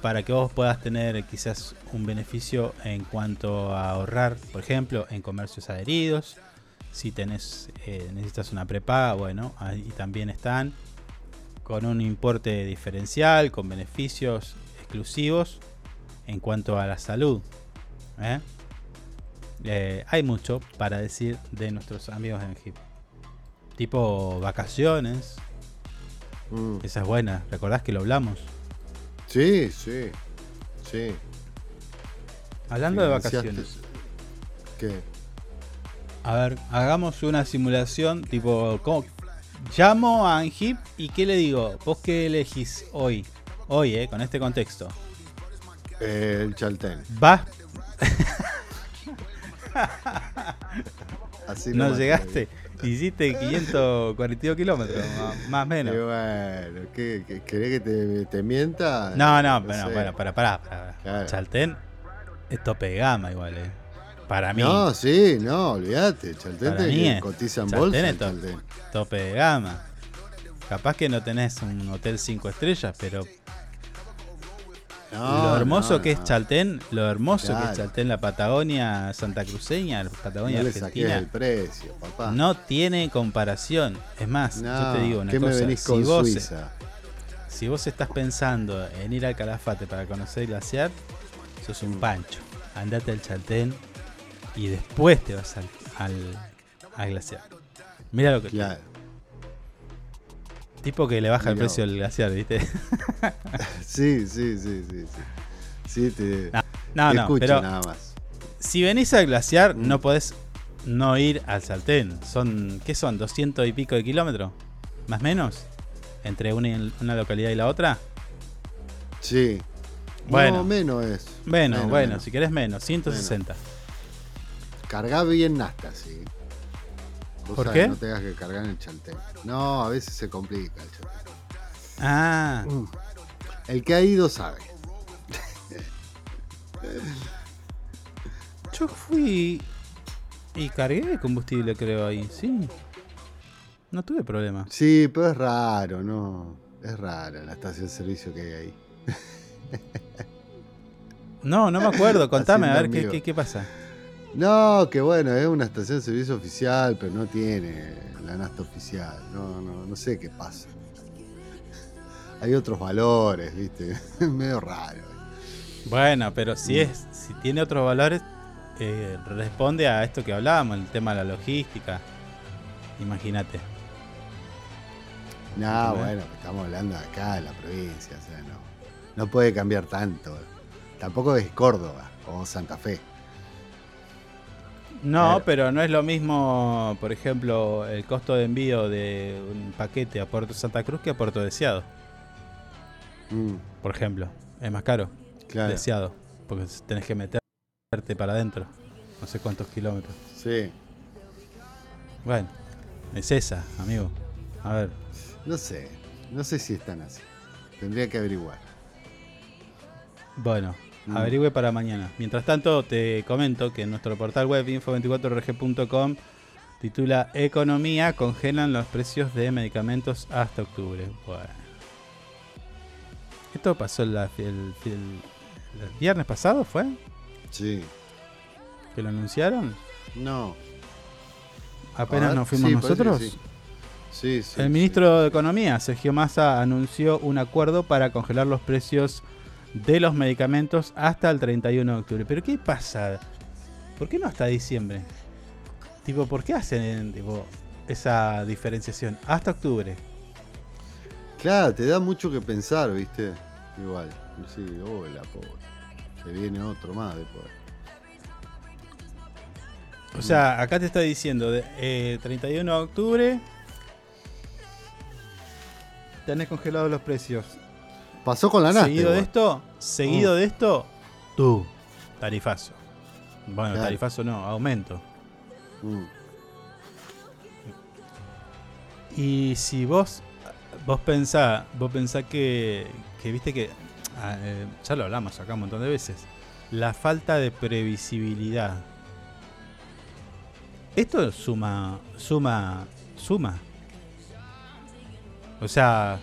para que vos puedas tener quizás un beneficio en cuanto a ahorrar, por ejemplo, en comercios adheridos. Si tenés, eh, necesitas una prepaga, bueno, ahí también están con un importe diferencial, con beneficios exclusivos en cuanto a la salud. ¿eh? Eh, hay mucho para decir de nuestros amigos en HIP. Tipo vacaciones. Mm. Esa es buena. ¿Recordás que lo hablamos? Sí, sí. Sí. Hablando de vacaciones. ¿Qué? A ver, hagamos una simulación tipo... ¿cómo? Llamo a Angip y ¿qué le digo? ¿Vos qué elegís hoy? Hoy, eh, con este contexto. El Chaltén. ¿Vas? [laughs] Así no llegaste. Hiciste 542 kilómetros, [laughs] más- o menos. Y bueno, ¿qué, qué- querés que te, te mienta? No, no, sé. no, bueno, para, para, para. Claro. Chaltén es tope de gama igual, eh. Para mí. No, sí, no, olvídate. Chaltén para te mí es. cotiza en Chaltén bolsa. es el top- Chaltén. tope de gama. Capaz que no tenés un hotel 5 estrellas, pero No, lo hermoso no, que no. es Chaltén, lo hermoso que Claro. es Chaltén, la Patagonia Santa Cruceña, la Patagonia No le saques Argentina, el precio, papá. no tiene comparación. Es más, yo No, te digo una ¿qué me cosa, venís si con vos, Suiza? si vos estás pensando en ir al Calafate para conocer el glaciar, sos un pancho. Andate al Chaltén y después te vas al, al, al glaciar. Mira lo que Claro. Tipo que le baja el precio del glaciar, ¿viste? [laughs] Sí, sí, sí, sí. Sí, sí te, No, no, te no, escucho pero nada más. si venís al glaciar, Mm. no podés no ir al Saltén. Son, ¿qué son? ¿200 y pico de kilómetros? ¿Más o menos? ¿Entre una, una localidad y la otra? Sí. Bueno. No, menos es. Bueno, Menos, bueno, menos. si querés menos, 160. Cargá bien Nasta, sí. Vos ¿Por sabés, qué? No tengas que cargar en el Chaltén. No, a veces se complica el Chaltén. Ah, El que ha ido sabe. yo fui y cargué combustible, creo, ahí, sí. No tuve problema. Sí, pero es raro, ¿no? Es rara la estación de servicio que hay ahí. [laughs] No, no me acuerdo, contame, a ver qué, amigo. qué, qué pasa. No, que bueno, es una estación de servicio oficial, pero no tiene la nasta oficial. No, no, no sé qué pasa. Hay otros valores, ¿viste? Es [laughs] medio raro. Bueno, pero si Mm. es, si tiene otros valores, eh, responde a esto que hablábamos, el tema de la logística. Imagínate. No, bueno, estamos hablando de acá, de la provincia, o sea, no, puede cambiar tanto. Tampoco es Córdoba o Santa Fe. No, Claro. pero no es lo mismo, por ejemplo, el costo de envío de un paquete a Puerto Santa Cruz que a Puerto Deseado, Mm, por ejemplo. Es más caro, claro. Deseado, porque tenés que meterte para adentro. No sé cuántos kilómetros. Sí. Bueno, es esa, amigo. A ver. No sé, no sé si están así. Tendría que averiguar. Bueno, Mm. averigüe para mañana. Mientras tanto, te comento que en nuestro portal web info24rg.com titula Economía, congelan los precios de medicamentos hasta octubre. Bueno. Esto pasó el, el- el- el viernes pasado, ¿fue? Sí. ¿Que lo anunciaron? No. Apenas ver, nos fuimos sí, nosotros. Sí, sí. el ministro de Economía, Sergio Massa, anunció un acuerdo para congelar los precios de los medicamentos hasta el 31 de octubre. ¿Pero qué pasa? ¿Por qué no hasta diciembre? Tipo, ¿por qué hacen tipo, esa diferenciación? Hasta octubre. Claro, te da mucho que pensar, ¿viste? Igual. Sí, hola, pobre. Se viene otro más después. O sea, acá te está diciendo, de, eh, 31 de octubre, tenés congelados los precios. Pasó con la nasta. Seguido de esto, seguido Mm. de esto, tú, tarifazo. Bueno, Claro. tarifazo no, aumento. Mm. Y si vos vos pensás, vos pensás que, que viste que ah, eh, ya lo hablamos acá un montón de veces. La falta de previsibilidad. Esto suma suma suma. O sea,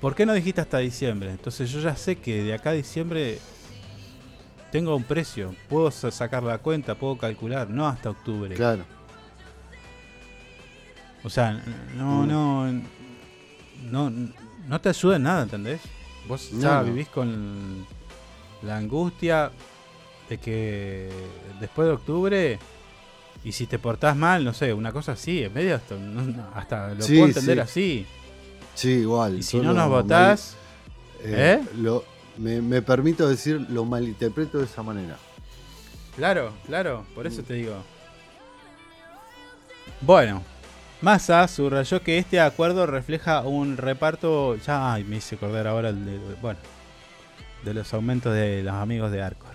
¿por qué no dijiste hasta diciembre? Entonces yo ya sé que de acá a diciembre tengo un precio, puedo sa- sacar la cuenta, puedo calcular, no hasta octubre. Claro. O sea, no, Mm. no, no, no te ayuda en nada, ¿entendés? Vos ya no. vivís con, la angustia de que después de octubre, y si te portás mal, no sé, una cosa así, en medio hasta lo Sí, puedo entender sí. así. Sí, igual. Y si no nos mal- votás, eh, ¿eh? lo- me, me permito decir, lo malinterpreto de esa manera. Claro, claro, por eso te digo. Bueno, Massa subrayó que este acuerdo refleja un reparto. Ya ay, me hice acordar ahora el de, bueno, de los aumentos de los amigos de Arcor.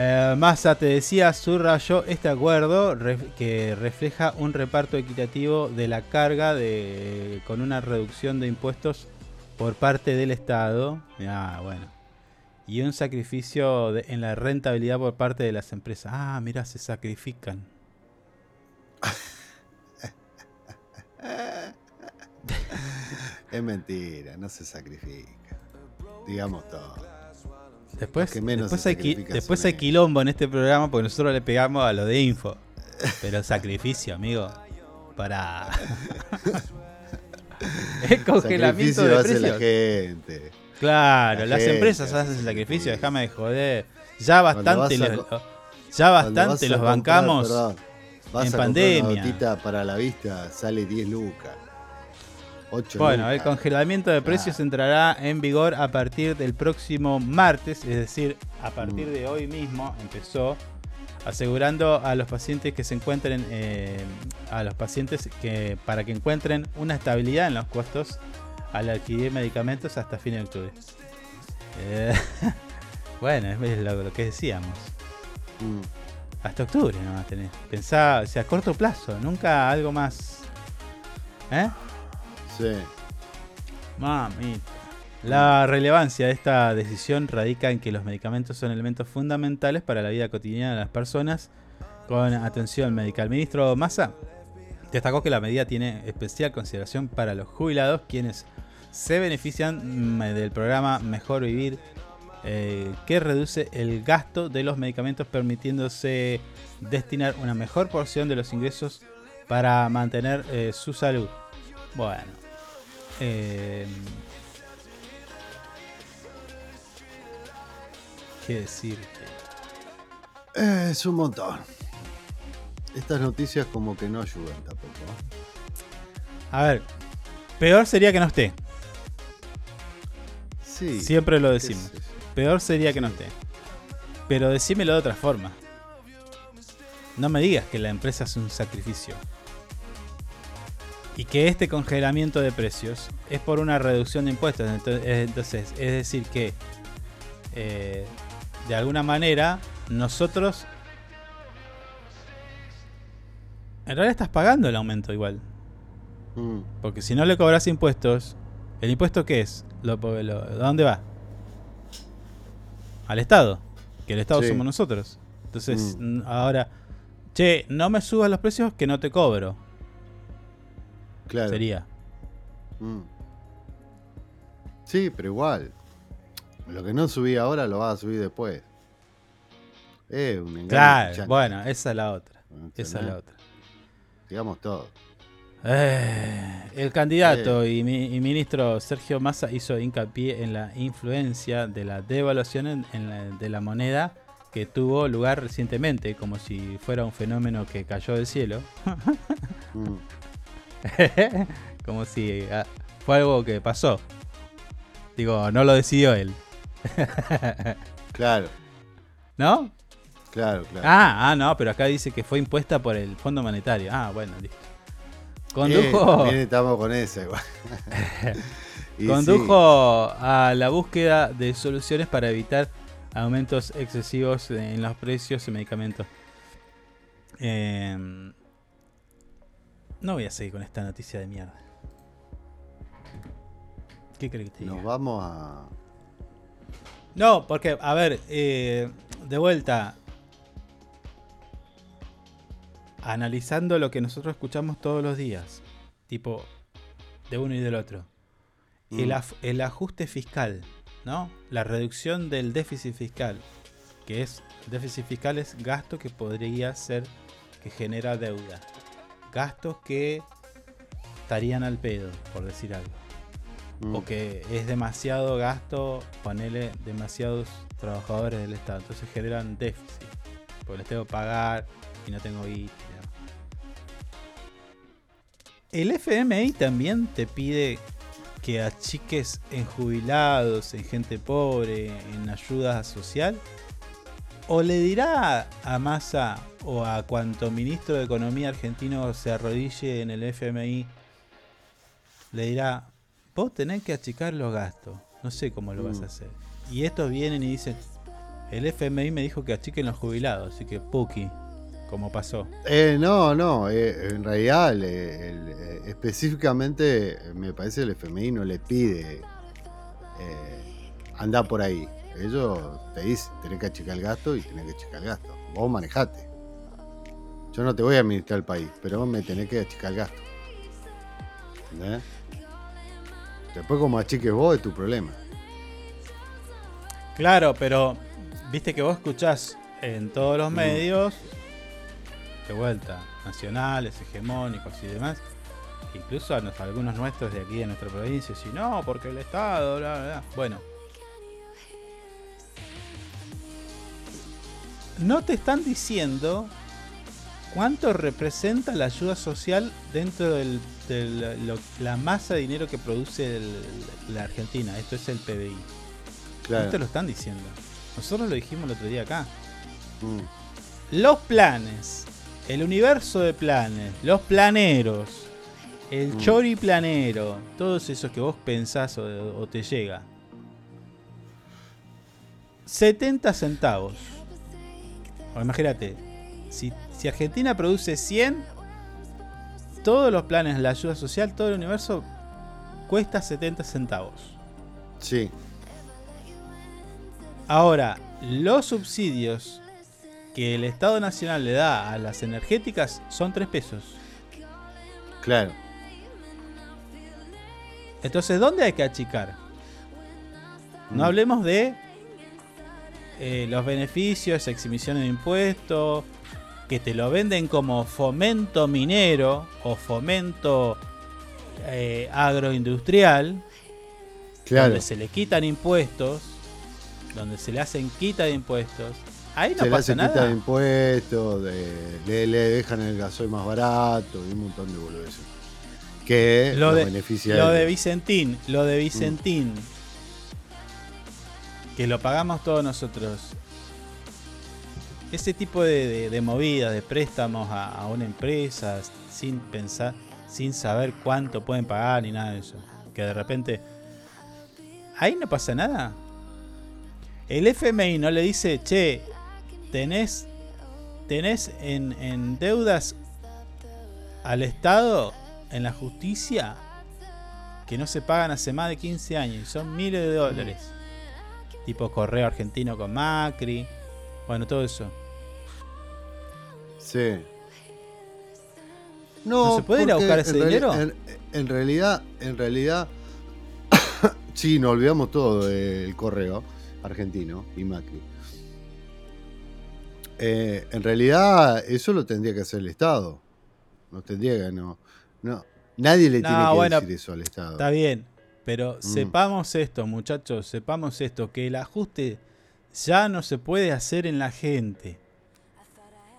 Eh, Massa te decía, subrayó este acuerdo que refleja un reparto equitativo de la carga de, con una reducción de impuestos por parte del Estado. Ah, bueno y un sacrificio en la rentabilidad por parte de las empresas. Ah, mira, se sacrifican. [laughs] Es mentira, no se sacrifica. Digamos todo. Después, Los que menos después, hay, qui- después hay quilombo en este programa porque nosotros le pegamos a lo de info. Pero sacrificio, amigo. Para. [laughs] el congelamiento Sacrificio de hace la precios. gente. Claro, La las gente empresas hace hacen sacrificio, déjame de joder. Ya bastante los, ya bastante los comprar, bancamos perdón, vas en a pandemia. Una gotita para la vista sale 10 lucas. 8 Bueno, el congelamiento de precios entrará en vigor a partir del próximo martes, es decir, a partir Mm. de hoy mismo empezó, asegurando a los pacientes que se encuentren, eh, a los pacientes que para que encuentren una estabilidad en los costos al adquirir medicamentos hasta fin de octubre. Eh, [laughs] bueno, es lo, lo que decíamos. Mm. Hasta octubre nomás tenés. Pensá, o sea, a corto plazo, nunca algo más. ¿Eh? Sí. Mami. La relevancia de esta decisión radica en que los medicamentos son elementos fundamentales para la vida cotidiana de las personas con atención médica. El ministro Massa destacó que la medida tiene especial consideración para los jubilados, quienes se benefician mm, del programa Mejor Vivir, eh, que reduce el gasto de los medicamentos, permitiéndose destinar una mejor porción de los ingresos para mantener eh, su salud. Bueno. Eh, ¿Qué decir? Eh, es un montón. Estas noticias como que no ayudan tampoco. A ver, peor sería que no esté. Sí. Siempre lo decimos. Peor sería que no esté. Pero decímelo de otra forma. No me digas que la empresa es un sacrificio. Y que este congelamiento de precios es por una reducción de impuestos. Eh, Entonces, es decir que eh, de alguna manera nosotros... En realidad estás pagando el aumento igual. Mm. Porque si no le cobras impuestos, ¿el impuesto qué es? Lo, lo- ¿A dónde va? Al Estado. Que el Estado Sí. somos nosotros. Entonces, Mm. ahora, che, no me subas los precios que no te cobro. Claro. Sería. Mm. Sí, pero igual. Lo que no subí ahora lo vas a subir después. Eh, un engaño Claro, chanca. bueno, esa es la otra. Esa es la otra. Digamos todo. Eh, el candidato y, mi- y ministro Sergio Massa hizo hincapié en la influencia de la devaluación en- en la- de la moneda que tuvo lugar recientemente, como si fuera un fenómeno que cayó del cielo. [laughs] Mm. [laughs] como si ah, fue algo que pasó. Digo, no lo decidió él. [laughs] Claro, ¿No? claro, claro. Ah, ah, no, pero acá dice que fue impuesta por el Fondo Monetario. Ah, bueno, listo. Eh, Condujo. también estamos con esa igual. [laughs] Y Condujo a la búsqueda de soluciones para evitar aumentos excesivos en los precios de medicamentos. Em, no voy a seguir con esta noticia de mierda. ¿Qué crees que te diga? Nos vamos a. No, porque, a ver, eh, de vuelta. Analizando lo que nosotros escuchamos todos los días. Tipo, de uno y del otro. El, Mm. el ajuste fiscal, ¿no? La reducción del déficit fiscal. Que es, déficit fiscal es gasto que podría ser que genera deuda. Gastos que estarían al pedo, por decir algo. Mm. o que es demasiado gasto, ponele demasiados trabajadores del Estado. Entonces generan déficit. Porque les tengo que pagar y no tengo guita. El FMI también te pide que achiques en jubilados, en gente pobre, en ayuda social. ¿O le dirá a Massa o a cuanto ministro de Economía argentino se arrodille en el FMI? Le dirá, vos tenés que achicar los gastos. No sé cómo lo vas Mm. a hacer. Y estos vienen y dicen, el FMI me dijo que achiquen los jubilados, así que Puki, como pasó. Eh, no, no, eh, en realidad el- el- eh, específicamente me parece el FMI no le pide eh, andar por ahí. Ellos te dicen, tenés que achicar el gasto y tenés que achicar el gasto. Vos manejate. Yo no te voy a administrar el país, pero vos me tenés que achicar el gasto. Después como achiques vos es tu problema. Claro, pero viste que vos escuchás en todos los Mm. medios, de vuelta, nacionales, hegemónicos y demás, incluso a nos- algunos nuestros de aquí de nuestra provincia, si no, porque el Estado, bla, bla, bla. Bueno. No te están diciendo cuánto representa la ayuda social dentro de la masa de dinero que produce el- la Argentina. Esto es el PBI. Claro. No te lo están diciendo. Nosotros lo dijimos el otro día acá. Mm. Los planes, el universo de planes, los planeros, el Mm. chori planero, todos esos que vos pensás o, o te llega. 70 centavos. Imagínate, si, si Argentina produce 100, todos los planes, la ayuda social, todo el universo cuesta 70 centavos. Sí. Ahora, los subsidios que el Estado Nacional le da a las energéticas son 3 pesos. Claro. Entonces, ¿dónde hay que achicar? No Mm. hablemos de eh, los beneficios, exhibiciones de impuestos, que te lo venden como fomento minero o fomento eh, agroindustrial, Claro. donde se le quitan impuestos, donde se le hacen quita de impuestos. Ahí no se le pasa hace nada. quita de impuestos, de- le, le dejan el gasoil más barato y un montón de boludeces. Que lo de, beneficia lo de. Vicentín, lo de Vicentín, que lo pagamos todos nosotros. Ese tipo de, de- de movidas, de préstamos a, a una empresa sin pensar, sin saber cuánto pueden pagar ni nada de eso. Que de repente, ahí no pasa nada. El FMI no le dice, che, tenés, tenés en, en deudas al Estado, en la justicia, que no se pagan hace más de 15 años y son miles de dólares. Tipo correo argentino con Macri. Bueno, todo eso. Sí. ¿No se puede ir a buscar ese en dinero? En, en realidad, en realidad, [coughs] sí, nos olvidamos todo del correo argentino y Macri. Eh, en realidad, eso lo tendría que hacer el Estado. No tendría que, no. no nadie le No, tiene que bueno, decir eso al Estado. Está bien, pero Mm. sepamos esto, muchachos, sepamos esto, que el ajuste ya no se puede hacer en la gente.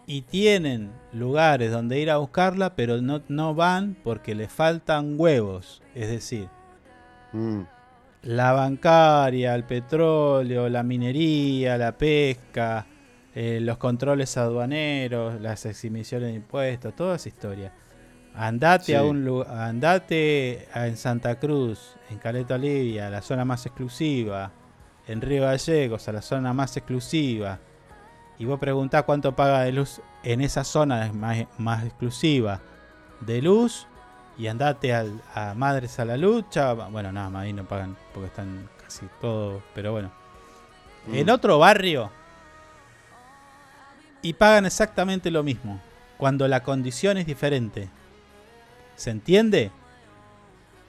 Y tienen lugares donde ir a buscarla, pero no, no van porque les faltan huevos. Es decir, Mm, la bancaria, el petróleo, la minería, la pesca, eh, los controles aduaneros, las exhibiciones de impuestos, toda esa historia. Andate a un andate a- en Santa Cruz, en Caleta Olivia, la zona más exclusiva, en Río Gallegos, a la zona más exclusiva. Y vos preguntás cuánto paga de luz en esa zona más, más exclusiva de luz y andate al- a Madres a la Lucha. Bueno, nada más ahí no pagan porque están casi todos, pero bueno. Mm. En otro barrio y pagan exactamente lo mismo cuando la condición es diferente. ¿Se entiende?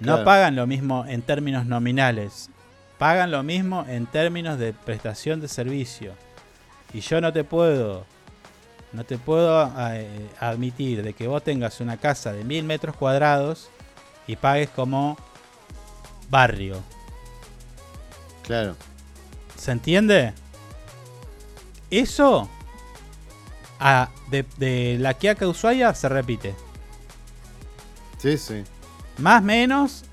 No Claro. pagan lo mismo en términos nominales, pagan lo mismo en términos de prestación de servicio. Y yo no te puedo, no te puedo eh, admitir de que vos tengas una casa de mil metros cuadrados y pagues como barrio. Claro. ¿Se entiende? Eso a- de, de la Quiaca Ushuaia se repite. Sí, sí. Más menos,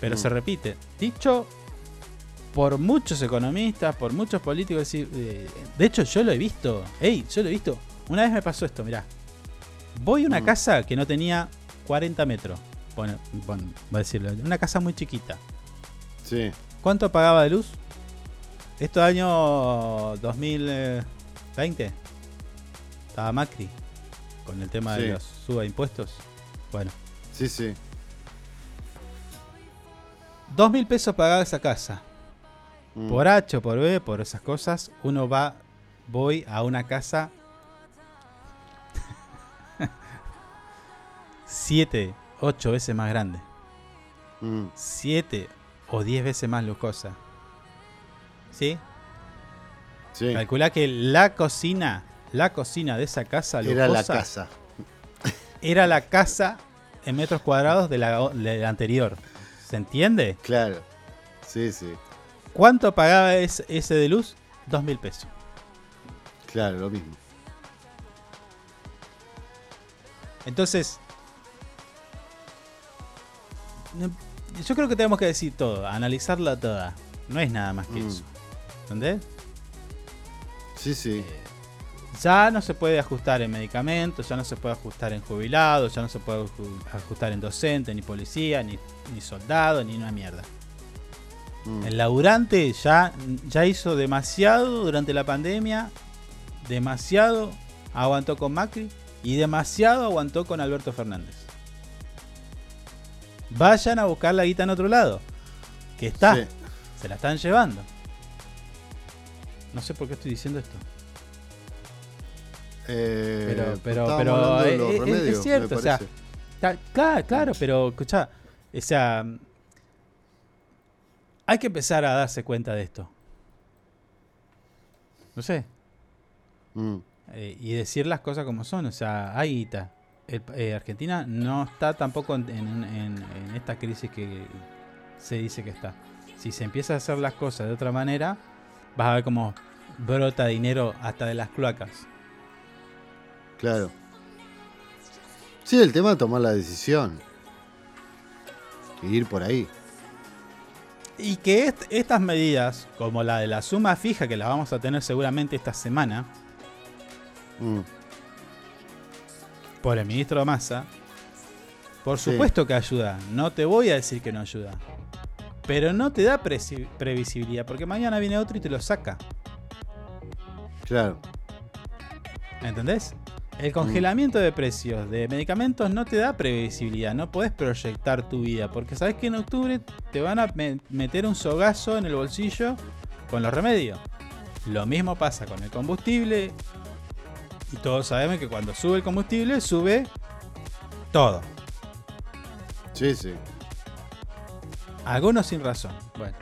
pero Mm. se repite. Dicho por muchos economistas, por muchos políticos. decir, eh, De hecho, yo lo he visto. Ey, yo lo he visto. Una vez me pasó esto, mirá. Voy a una Mm. casa que no tenía 40 metros. Bueno, bueno, voy a decirlo. Una casa muy chiquita. Sí. ¿Cuánto pagaba de luz? Esto año 2020. Estaba Macri. Con el tema Sí. de los suba impuestos. Bueno. Sí, sí. Dos mil pesos pagaba esa casa. Mm. Por H o por B, por esas cosas, uno va, voy a una casa [laughs] siete, ocho veces más grande. Mm. Siete o diez veces más lujosa. ¿Sí? Sí. Calculá que la cocina, la cocina de esa casa Era la lujosa casa. Era la casa en metros cuadrados de la, de la anterior. ¿Se entiende? Claro. Sí, sí. ¿Cuánto pagaba ese, ese de luz? Dos mil pesos. Claro, lo mismo. Entonces, yo creo que tenemos que decir todo, analizarla toda. No es nada más que Mm. eso. ¿Entendés? Sí, sí. Ya no se puede ajustar en medicamentos, ya no se puede ajustar en jubilados, ya no se puede ju- ajustar en docente, ni policía, ni, ni soldado, ni una mierda. Mm. El laburante ya, ya hizo demasiado durante la pandemia, demasiado aguantó con Macri y demasiado aguantó con Alberto Fernández. Vayan a buscar la guita en otro lado, que está, Sí. se la están llevando. No sé por qué estoy diciendo esto. Eh, Pero, pero, pero eh, eh, es- remedios, es cierto, o sea, ta- claro, claro, pero escucha, o sea, hay que empezar a darse cuenta de esto. No sé, Mm. eh, y decir las cosas como son, o sea, hay guita. Eh, Argentina no está tampoco en, en- en- en esta crisis que se dice que está. Si se empieza a hacer las cosas de otra manera, vas a ver cómo brota dinero hasta de las cloacas. Claro. Sí, el tema es tomar la decisión. Y ir por ahí. Y que est- estas medidas, como la de la suma fija, que la vamos a tener seguramente esta semana, Mm. por el ministro Massa, por Sí. supuesto que ayuda. No te voy a decir que no ayuda. Pero no te da previsibilidad, porque mañana viene otro y te lo saca. Claro. ¿Entendés? El congelamiento de precios de medicamentos no te da previsibilidad, no podés proyectar tu vida, porque sabes que en octubre te van a me- meter un sogazo en el bolsillo con los remedios. Lo mismo pasa con el combustible, y todos sabemos que cuando sube el combustible, sube todo. Sí, sí. Algunos sin razón. Bueno.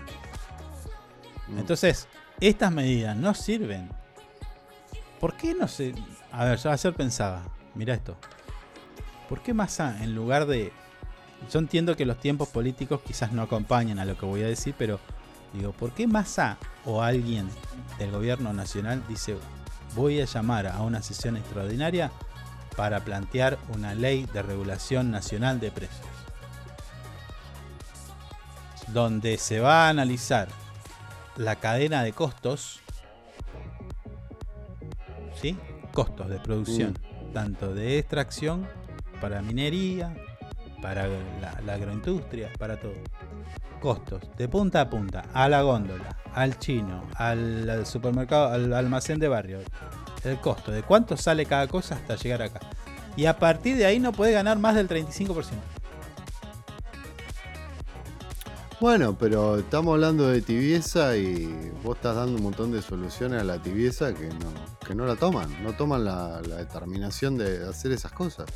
Mm. Entonces, estas medidas no sirven. ¿Por qué no se.? A ver, yo ayer pensaba, mira esto. ¿Por qué Massa, en lugar de. Yo entiendo que los tiempos políticos quizás no acompañan a lo que voy a decir, pero digo, ¿por qué Massa o alguien del gobierno nacional dice voy a llamar a una sesión extraordinaria para plantear una ley de regulación nacional de precios? Donde se va a analizar la cadena de costos, ¿sí? Costos de producción, tanto de extracción, para minería, para la, la agroindustria, para todo. Costos, de punta a punta, a la góndola, al chino, al, al supermercado, al almacén de barrio. El costo, de cuánto sale cada cosa hasta llegar acá. Y a partir de ahí no puede ganar más del 35%. Bueno, pero estamos hablando de tibieza y vos estás dando un montón de soluciones a la tibieza que no, que no la toman. No toman la, la determinación de hacer esas cosas.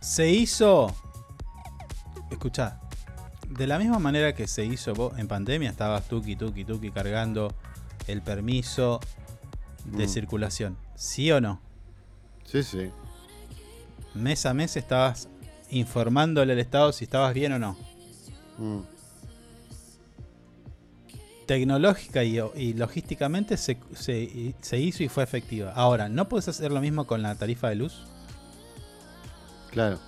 Se hizo. Escuchá. De la misma manera que se hizo vos en pandemia, estabas tuki tuki tuki cargando el permiso de Mm. circulación. ¿Sí o no? Sí, sí. Mes a mes estabas informándole al Estado si estabas bien o no. Mm. Tecnológica y, y logísticamente se, se- se hizo y fue efectiva. Ahora, ¿no puedes hacer lo mismo con la tarifa de luz? Claro.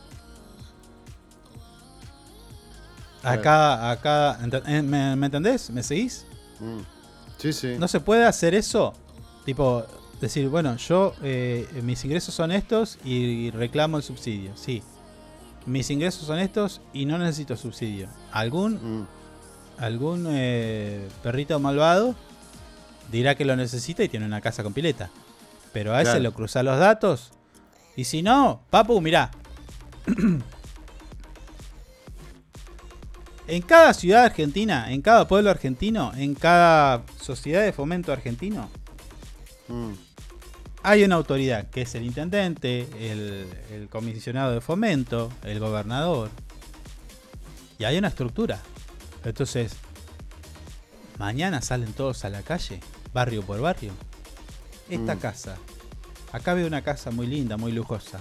Acá, acá, eh, ¿me, me entendés? ¿Me seguís? Mm. Sí, sí. ¿No se puede hacer eso? Tipo, decir, bueno, yo, eh, mis ingresos son estos y reclamo el subsidio. Sí. Mis ingresos son estos y no necesito subsidio. ¿Algún, Mm. algún eh, perrito malvado dirá que lo necesita y tiene una casa con pileta? Pero a ese Claro. lo cruza los datos. Y si no, papu, mirá. [clears throat] En cada ciudad argentina, en cada pueblo argentino, en cada sociedad de fomento argentino, Mm. Hay una autoridad que es el intendente, el, el comisionado de fomento, el gobernador. Y hay una estructura. Entonces, mañana salen todos a la calle, barrio por barrio. Esta Mm. casa. Acá veo una casa muy linda, muy lujosa.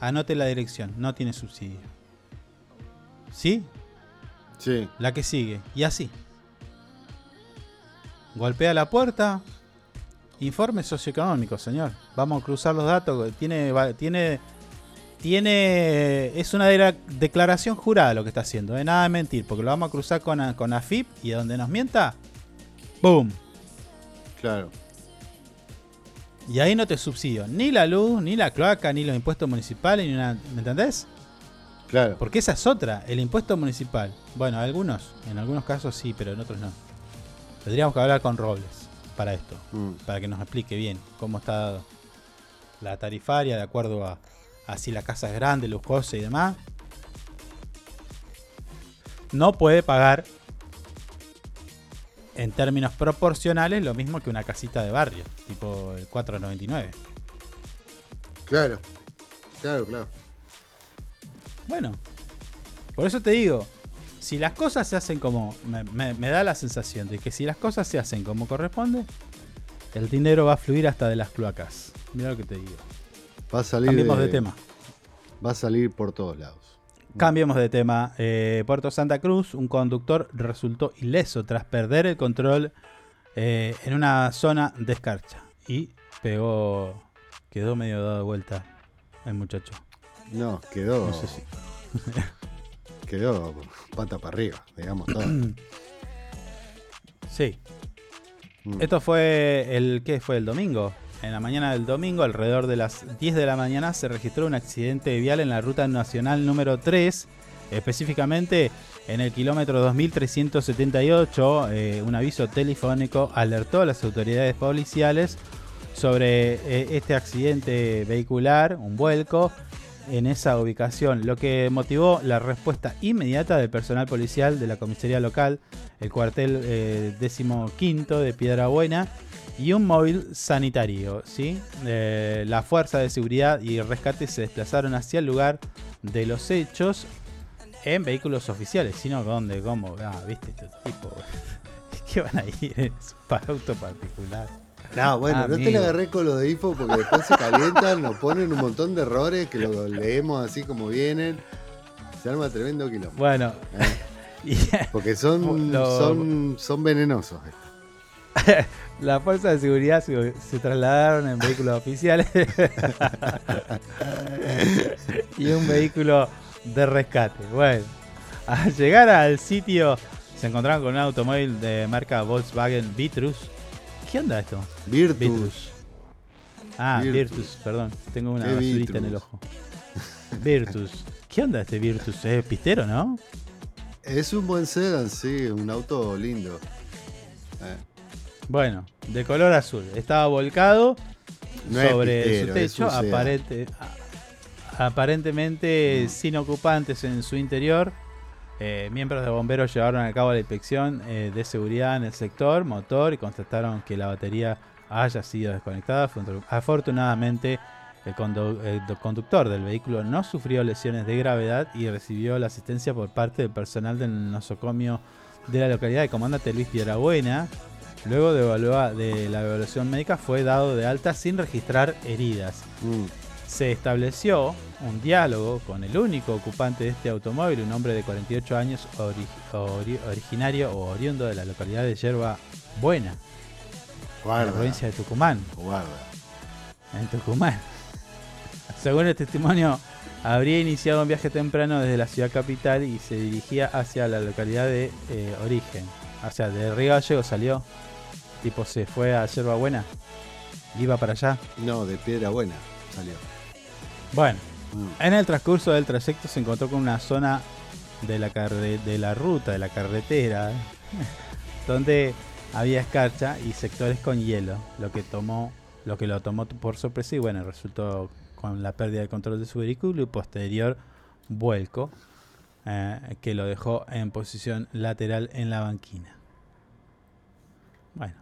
Anote la dirección, no tiene subsidio. ¿Sí? Sí. La que sigue. Y así. Golpea la puerta. Informe socioeconómico, señor. Vamos a cruzar los datos. Tiene. Tiene. Tiene. Es una de- declaración jurada lo que está haciendo. De nada de mentir. Porque lo vamos a cruzar con, con AFIP. Y a donde nos mienta. ¡Boom! Claro. Y ahí no te subsidio ni la luz, ni la cloaca, ni los impuestos municipales, ni una. ¿Me entendés? Claro. Porque esa es otra, el impuesto municipal. Bueno, algunos, en algunos casos sí, pero en otros no. Tendríamos que hablar con Robles para esto, Mm. para que nos explique bien cómo está la tarifaria de acuerdo a, a si la casa es grande, lujosa y demás. No puede pagar en términos proporcionales lo mismo que una casita de barrio, tipo el 499. Claro. Claro, claro. Bueno, por eso te digo, si las cosas se hacen como. Me, me- me da la sensación de que si las cosas se hacen como corresponde, el dinero va a fluir hasta de las cloacas. Mira lo que te digo. Va a salir. Cambiemos de tema. Va a salir por todos lados. Cambiemos de tema. Eh, Puerto Santa Cruz, un conductor resultó ileso tras perder el control eh, en una zona de escarcha. Y pegó. Quedó medio dado vuelta el muchacho. No, quedó. No sé si- [laughs] Quedó pata para arriba, digamos todo. Sí. Mm. Esto fue el ¿qué fue el domingo? En la mañana del domingo, alrededor de las 10 de la mañana, se registró un accidente vial en la ruta nacional número 3, específicamente en el kilómetro 2378. eh, un aviso telefónico alertó a las autoridades policiales sobre eh, este accidente vehicular, un vuelco, en esa ubicación, lo que motivó la respuesta inmediata del personal policial de la comisaría local, el cuartel eh, décimo quinto de Piedra Buena y un móvil sanitario. ¿sí? Eh, la fuerza de seguridad y rescate se desplazaron hacia el lugar de los hechos en vehículos oficiales, sino dónde, cómo, ah, viste, este tipo, [laughs] ¿qué van a ir en su auto particular? No, bueno, no te la agarré con lo de info porque después se calientan, nos ponen un montón de errores que lo leemos así como vienen. Se arma tremendo quilombo. Bueno, [laughs] y- Porque son, Lo- son, son venenosos. [laughs] La fuerza de seguridad se, se trasladaron en vehículos oficiales [laughs] y un vehículo de rescate. Bueno, al llegar al sitio se encontraron con un automóvil de marca Volkswagen Vitrus. ¿Qué onda esto? Virtus. Ah, Virtus. Virtus, perdón. Tengo una ¿Qué basurita en el ojo. Virtus. ¿Qué onda este Virtus? Es pistero, ¿no? Es un buen sedán, sí, un auto lindo. Eh, Bueno, de color azul. Estaba volcado No sobre pistero, su techo, aparente, aparentemente sin ocupantes en su interior. Eh, miembros de bomberos llevaron a cabo la inspección eh, de seguridad en el sector motor y constataron que la batería haya sido desconectada. Afortun- Afortunadamente, el, condu- el conductor del vehículo no sufrió lesiones de gravedad y recibió la asistencia por parte del personal del nosocomio de la localidad de comandante Luis Piedrabuena. Luego de, de la evaluación médica fue dado de alta sin registrar heridas. mm, se estableció un diálogo con el único ocupante de este automóvil, un hombre de 48 años ori- ori- originario o oriundo de la localidad de Yerba Buena, en la provincia de Tucumán, Guarda. en Tucumán. Según el testimonio, habría iniciado un viaje temprano desde la ciudad capital y se dirigía hacia la localidad de eh, origen. O sea, de Río Gallego salió. Tipo, se fue a Yerba Buena. Iba para allá. No, de piedra buena salió. Bueno, Mm. en el transcurso del trayecto se encontró con una zona de la, carre- de la ruta, de la carretera, [laughs] donde había escarcha y sectores con hielo, lo que tomó, lo que lo tomó por sorpresa y bueno, resultó con la pérdida de control de su vehículo y posterior vuelco eh, que lo dejó en posición lateral en la banquina. Bueno,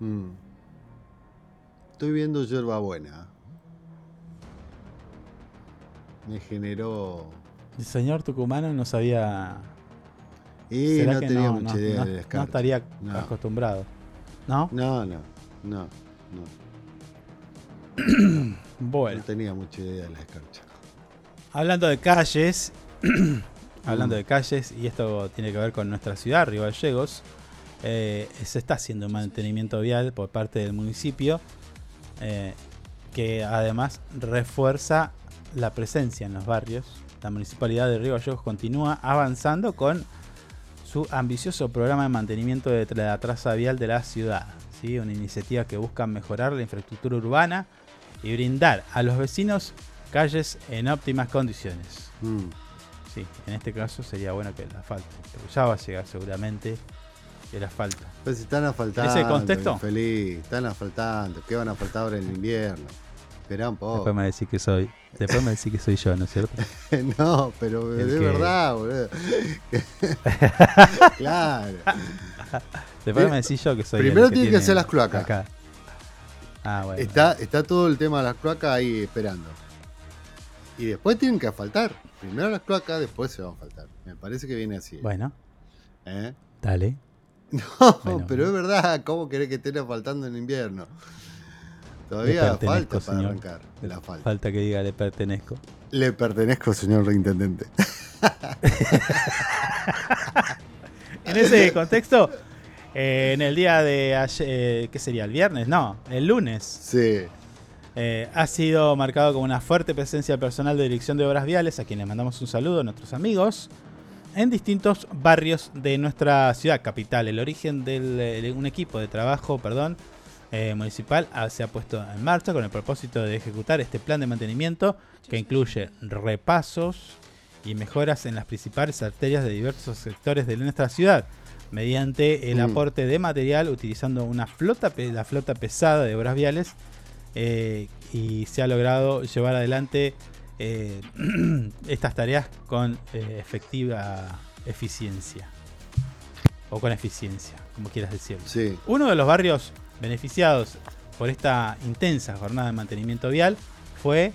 Mm. Estoy viendo yerba buena. Me generó. el señor tucumano no sabía Y ¿Será no que tenía no, mucha no, idea no- del no escarcha. estaría No. acostumbrado. ¿No? No, no, no, no. [clears throat] Bueno, No tenía mucha idea de la escarcha. hablando de calles, [clears throat] hablando de calles, y esto tiene que ver con nuestra ciudad, Río Gallegos, eh, se está haciendo un mantenimiento vial por parte del municipio, eh, que además refuerza la presencia en los barrios. La municipalidad de Río Gallegos continúa avanzando con su ambicioso programa de mantenimiento de la traza vial de la ciudad. ¿sí? Una iniciativa que busca mejorar la infraestructura urbana y brindar a los vecinos calles en óptimas condiciones. Mm. Sí, en este caso sería bueno que el asfalto, pero ya va a llegar seguramente el asfalto. Pues si están asfaltando. ¿Ese contexto? Feliz, están asfaltando. ¿Qué van a faltar ahora en el invierno? Esperá un poco. Después me decís que soy, después me decís que soy yo, ¿no es cierto? [laughs] no, pero El de que- verdad, boludo. [laughs] claro. Después me decís yo que soy primero tienen que tiene hacer las cloacas. acá. Ah, bueno. Está, está todo el tema de las cloacas ahí esperando. Y después tienen que asfaltar. Primero las cloacas, después se van a faltar. Me parece que viene así. Bueno, ¿Eh? dale. [laughs] No, Bueno. pero es verdad. ¿Cómo querés que estén asfaltando en invierno? Todavía falta para señor. arrancar el asfalto. Falta que diga le pertenezco. Le pertenezco, señor reintendente. [laughs] En ese contexto, eh, en el día de ayer, eh, ¿qué sería? ¿El viernes? No, el lunes. Sí. Eh, ha sido marcado como una fuerte presencia del personal de dirección de obras viales, a quienes mandamos un saludo a nuestros amigos, en distintos barrios de nuestra ciudad capital. El origen de un equipo de trabajo, perdón, eh, municipal ah, se ha puesto en marcha con el propósito de ejecutar este plan de mantenimiento que incluye repasos y mejoras en las principales arterias de diversos sectores de nuestra ciudad mediante el Mm. aporte de material utilizando una flota la flota pesada de obras viales eh, y se ha logrado llevar adelante eh, [clears throat] estas tareas con efectiva eficiencia o con eficiencia como quieras decirlo Sí. uno de los barrios beneficiados por esta intensa jornada de mantenimiento vial fue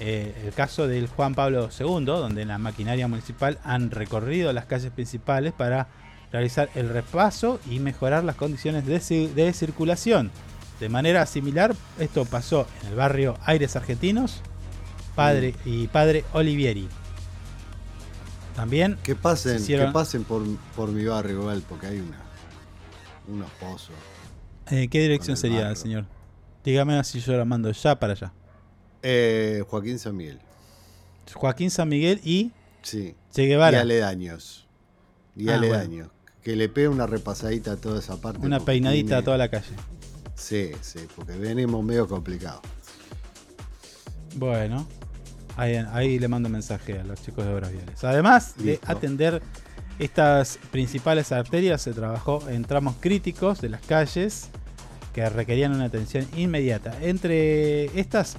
eh, el caso del Juan Pablo II, donde en la maquinaria municipal han recorrido las calles principales para realizar el repaso y mejorar las condiciones de, ci- de circulación. De manera similar, esto pasó en el barrio Aires Argentinos padre, y Padre Olivieri. También Que pasen, hicieron- que pasen por, por mi barrio porque hay una, unos pozos. Eh, ¿Qué dirección sería, barro. señor? Dígame si yo la mando ya para allá. Eh, Joaquín San Miguel. Joaquín San Miguel y Sí. Che Guevara. Y aledaños. Y Ah, aledaños. Que le pegue una repasadita a toda esa parte. Una peinadita a toda la calle. Sí, sí, porque venimos medio complicados. Bueno, ahí, ahí le mando mensaje a los chicos de Obras Viales. Además de atender estas principales arterias, se trabajó en tramos críticos de las calles que requerían una atención inmediata. Entre estas,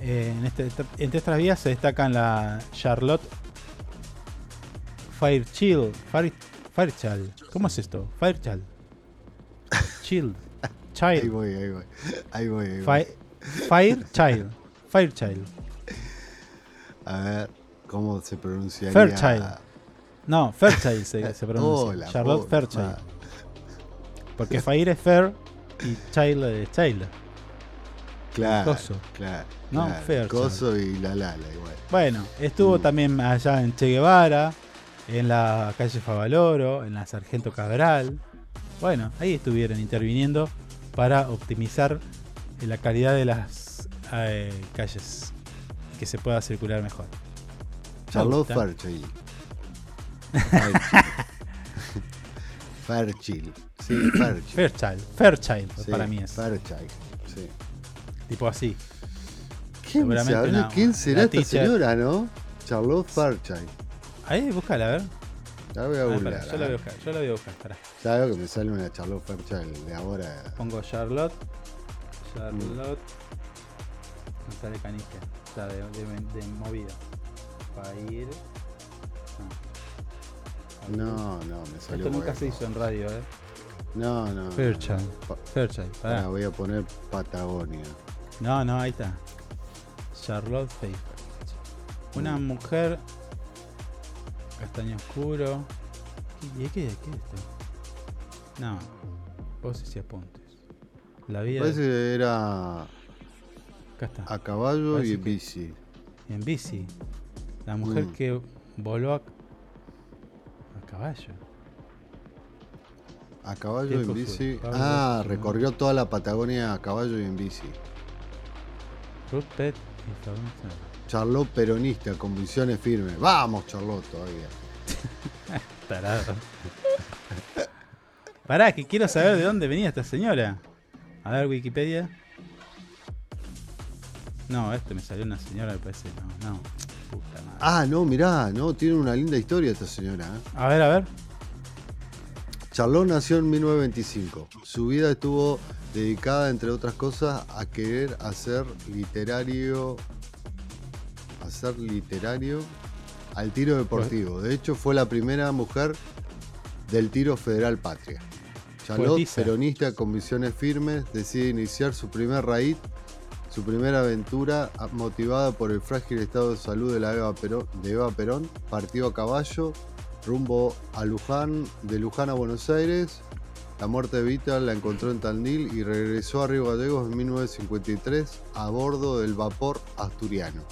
eh, en este- entre estas vías se destacan la Charlotte Fairchild. Fire, Fairchild. ¿Cómo es esto? Fairchild. Child. [laughs] Ahí Child. voy, ahí voy. Ahí voy, ahí voy. Fairchild. [laughs] Fairchild. A ver, ¿cómo se pronunciaría? Fairchild. No, Fairchild se, se pronuncia. Hola, Charlotte hola, Fairchild. Porque Fair es Fair y Child es Child. Claro. Coso. Claro. No, claro. Fairchild. Coso y la Lala igual. Bueno, estuvo también allá en Che Guevara, en la calle Favaloro, en la Sargento Cabral. Bueno, ahí estuvieron interviniendo para optimizar la calidad de las eh, calles que se pueda circular mejor. Me Charlotte. Fairchild. Fairchild. [laughs] Fairchild. Sí, Fairchild. Fairchild, Fairchild Sí, para mí es. Fairchild. Sí. Tipo así. ¿Quién, Seguramente sabrá una- quién será esta teacher. señora, no? Charlotte Fairchild. Ahí, búscala, a ver. La voy a Ah, yo la voy a buscar, yo la voy a buscar, pará. Ya veo que me sale una Charlotte Fairchild de ahora. Pongo Charlotte. Charlotte. No sale canija. O sea, de, de, de movida. Para ir. No, no, me salió. Esto nunca bueno. se hizo en radio, eh. No, no. no. Fairchild. Pa- Fairchild, pará. Pará, voy a poner Patagonia. No, no, ahí está. Charlotte Fairchild. Una mujer. Castaño oscuro. ¿Y qué, qué es esto? No. Voces y apuntes. La vida. Parece que era Acá está. a caballo Parece y que- bici. En bici. La mujer Mm. que voló a caballo. A caballo ¿Qué y en bici. Ah, recorrió toda la Patagonia a caballo y en bici. Y Sáenz. Charlotte peronista, convicciones firmes. Vamos, Charlotte, todavía. [laughs] Tarado. [laughs] Pará, que quiero saber de dónde venía esta señora. A ver, Wikipedia. No, este me salió una señora, me parece. No, no. Puta madre. Ah, no, mirá, no, tiene una linda historia esta señora. ¿eh? A ver, a ver. Charlotte nació en 1925. Su vida estuvo dedicada, entre otras cosas, a querer hacer literario. Hacer literario al tiro deportivo. De hecho, fue la primera mujer del tiro federal patria. Charlotte, Poetisa. peronista con visiones firmes, decide iniciar su primer raíz, su primera aventura motivada por el frágil estado de salud de, la Eva Perón, de Eva Perón. Partió a caballo rumbo a Luján, de Luján a Buenos Aires. La muerte de Vita la encontró en Tandil y regresó a Río Gallegos en 1953 a bordo del vapor asturiano.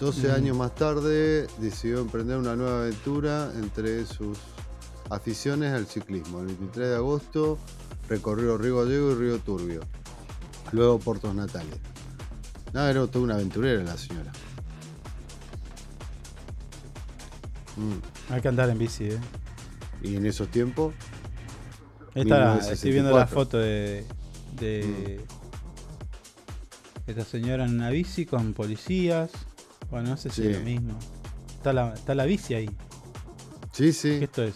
12 Mm. años más tarde decidió emprender una nueva aventura entre sus aficiones al ciclismo. El 23 de agosto recorrió Río Gallego y Río Turbio. Luego Puertos Natales. Nada, era toda una aventurera la señora. Mm. Hay que andar en bici, eh. Y en esos tiempos. Esta, estoy viendo la 1964. foto de. de esta señora en una bici con policías. Bueno, no sé si Sí. es lo mismo. Está la, está la bici ahí. Sí, sí. ¿Qué esto es?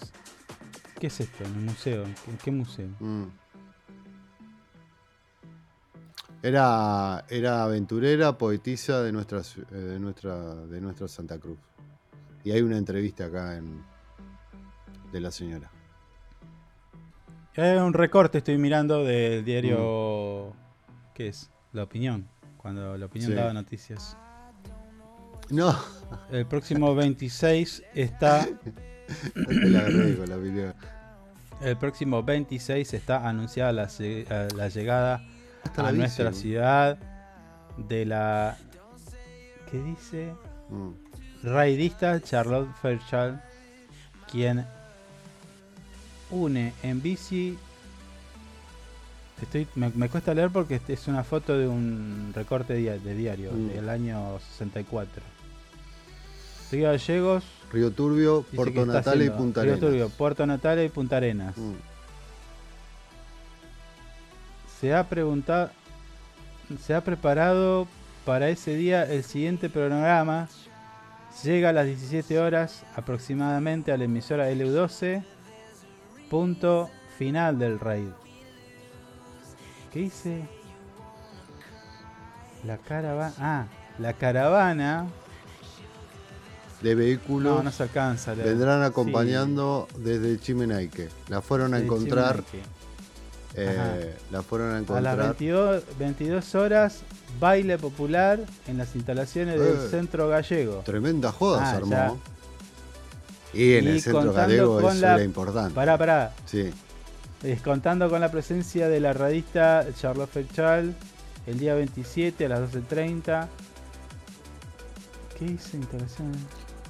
¿Qué es esto? ¿En un museo? ¿En qué museo? Mm. Era, era aventurera, poetisa de nuestra, eh, de, nuestra, de nuestra Santa Cruz. Y hay una entrevista acá en, de la señora. Hay un recorte, estoy mirando del diario. ¿Qué es? La opinión. Cuando la opinión Sí. daba noticias. No. El próximo 26 está. [laughs] La la. El próximo 26 está anunciada la, eh, la llegada Hasta a la nuestra ciudad de la. ¿Qué dice? Mm. Raidista Charlotte Fairchild, quien une en bici. Estoy, me, me cuesta leer porque este es una foto de un recorte de diario Mm. del año 64. Río Gallegos. Río Turbio, dice Puerto está Natales y Punta Río Arenas. Turbio, Puerto Natales y Punta Arenas. Mm. Se ha preguntado, se ha preparado para ese día el siguiente programa. Llega a las 17 horas aproximadamente a la emisora LU12. Punto final del raid. ¿Qué dice? La caravana. Ah, la caravana. De vehículos No, no se alcanza. vendrán Sí. acompañando desde Chimenaique. La fueron a encontrar. Eh, la fueron a A las encontrar. 22, 22 horas, baile popular en las instalaciones del Eh, Centro Gallego. Tremenda joda Ah, se armó. ya. Y en Y el centro gallego eso la- era importante. Pará, pará. Sí. Es contando con la presencia de la radista Charlotte Fairchild el día 27 a las 12.30. ¿Qué dice instalación?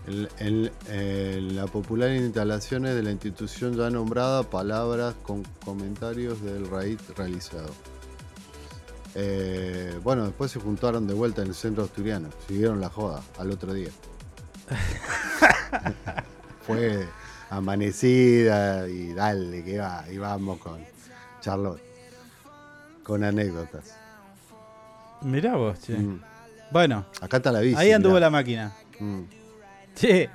El- el- eh, la popular instalaciones de la institución ya nombrada, palabras con comentarios del raíz realizado. Eh, bueno, después se juntaron de vuelta en el centro asturiano. Siguieron la joda al otro día. [laughs] Fue amanecida y dale, que va, y vamos con Charlotte. Con anécdotas. Mirá vos, che. Mm. Bueno, Acá está la bici. ahí anduvo mirá. la máquina. Mm. Che,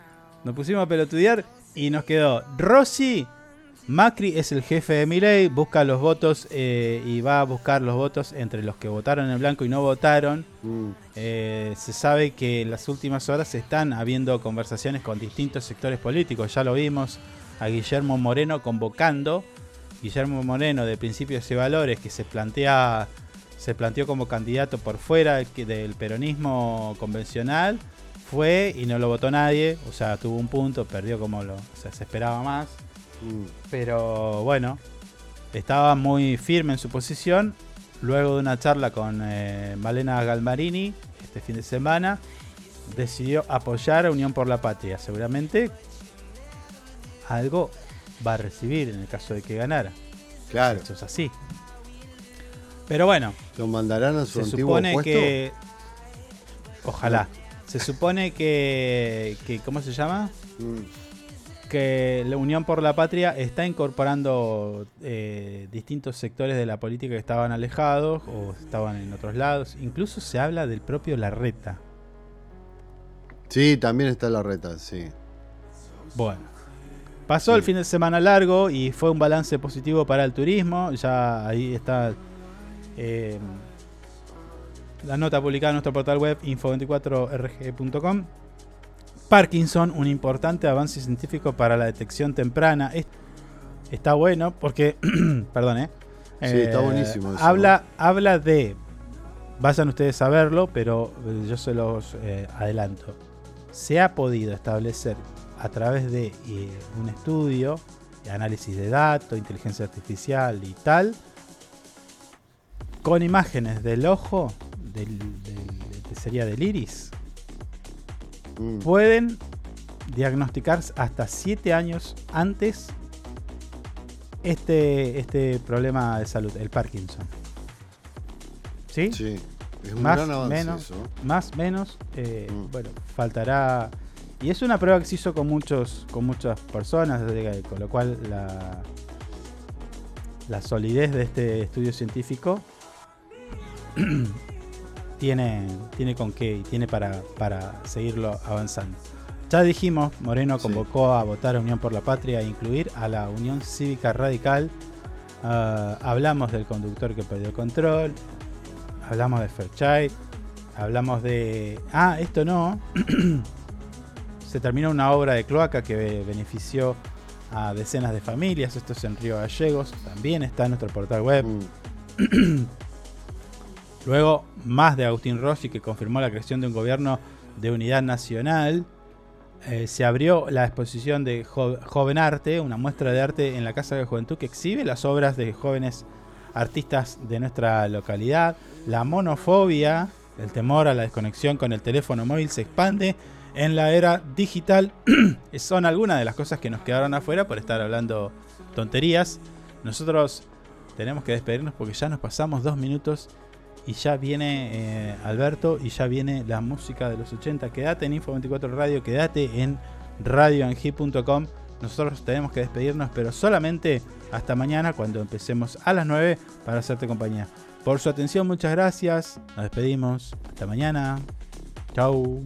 nos pusimos a pelotudear y nos quedó Rossi. Macri es el jefe de Milei, busca los votos eh, y va a buscar los votos entre los que votaron en blanco y no votaron. Mm. Eh, se sabe que en las últimas horas están habiendo conversaciones con distintos sectores políticos. Ya lo vimos a Guillermo Moreno convocando. Guillermo Moreno de Principios y Valores que se plantea se planteó como candidato por fuera del peronismo convencional. Fue y no lo votó nadie. O sea, tuvo un punto, perdió como lo, o sea, se esperaba más. Mm. Pero bueno, estaba muy firme en su posición. Luego de una charla con eh, Malena Galmarini este fin de semana, decidió apoyar a Unión por la Patria. Seguramente algo va a recibir en el caso de que ganara. Claro. Eso es así. Pero bueno, ¿Lo mandarán a su se antiguo supone puesto? que. Ojalá. Se supone que, que. ¿Cómo se llama? Mm. que la Unión por la Patria está incorporando eh, distintos sectores de la política que estaban alejados o estaban en otros lados. Incluso se habla del propio Larreta. Sí, también está la reta, sí. Bueno, pasó el fin de semana largo y fue un balance positivo para el turismo. Ya ahí está eh, la nota publicada en nuestro portal web info24rg.com. Parkinson, un importante avance científico para la detección temprana. Es- está bueno porque, [clears throat] perdón, ¿eh? Sí, está buenísimo eso. Habla, habla de, vayan ustedes a verlo, pero eh, yo se los eh, adelanto. Se ha podido establecer a través de eh, un estudio, de análisis de datos, inteligencia artificial y tal, con imágenes del ojo, del, sería del iris, Mm. pueden diagnosticar hasta 7 años antes este, este problema de salud, el Parkinson. ¿Sí? Sí, es un más gran avance menos, eso. más menos, eh, Mm. bueno, faltará. Y es una prueba que se hizo con muchos, con muchas personas, con lo cual la, la solidez de este estudio científico [clears throat] tiene, tiene con qué y tiene para, para seguirlo avanzando. Ya dijimos, Moreno Sí. convocó a votar a Unión por la Patria e incluir a la Unión Cívica Radical. Ah, hablamos del conductor que perdió el control. Hablamos de Fairchild. Hablamos de. Ah, esto no. [clears throat] Se terminó una obra de cloaca que be- benefició a decenas de familias. Esto es en Río Gallegos. También está en nuestro portal web. Mm. [clears throat] Luego, más de Agustín Rossi, que confirmó la creación de un gobierno de unidad nacional. Eh, se abrió la exposición de Jo- Joven Arte, una muestra de arte en la Casa de Juventud que exhibe las obras de jóvenes artistas de nuestra localidad. La monofobia, el temor a la desconexión con el teléfono móvil se expande en la era digital. [clears throat] Son algunas de las cosas que nos quedaron afuera por estar hablando tonterías. Nosotros tenemos que despedirnos porque ya nos pasamos dos minutos y ya viene eh, Alberto y ya viene la música de los 80. Quédate en Info24 Radio, quédate en radioangi.com. Nosotros tenemos que despedirnos, pero solamente hasta mañana cuando empecemos a las 9 para hacerte compañía. Por su atención, muchas gracias. Nos despedimos. Hasta mañana. Chau.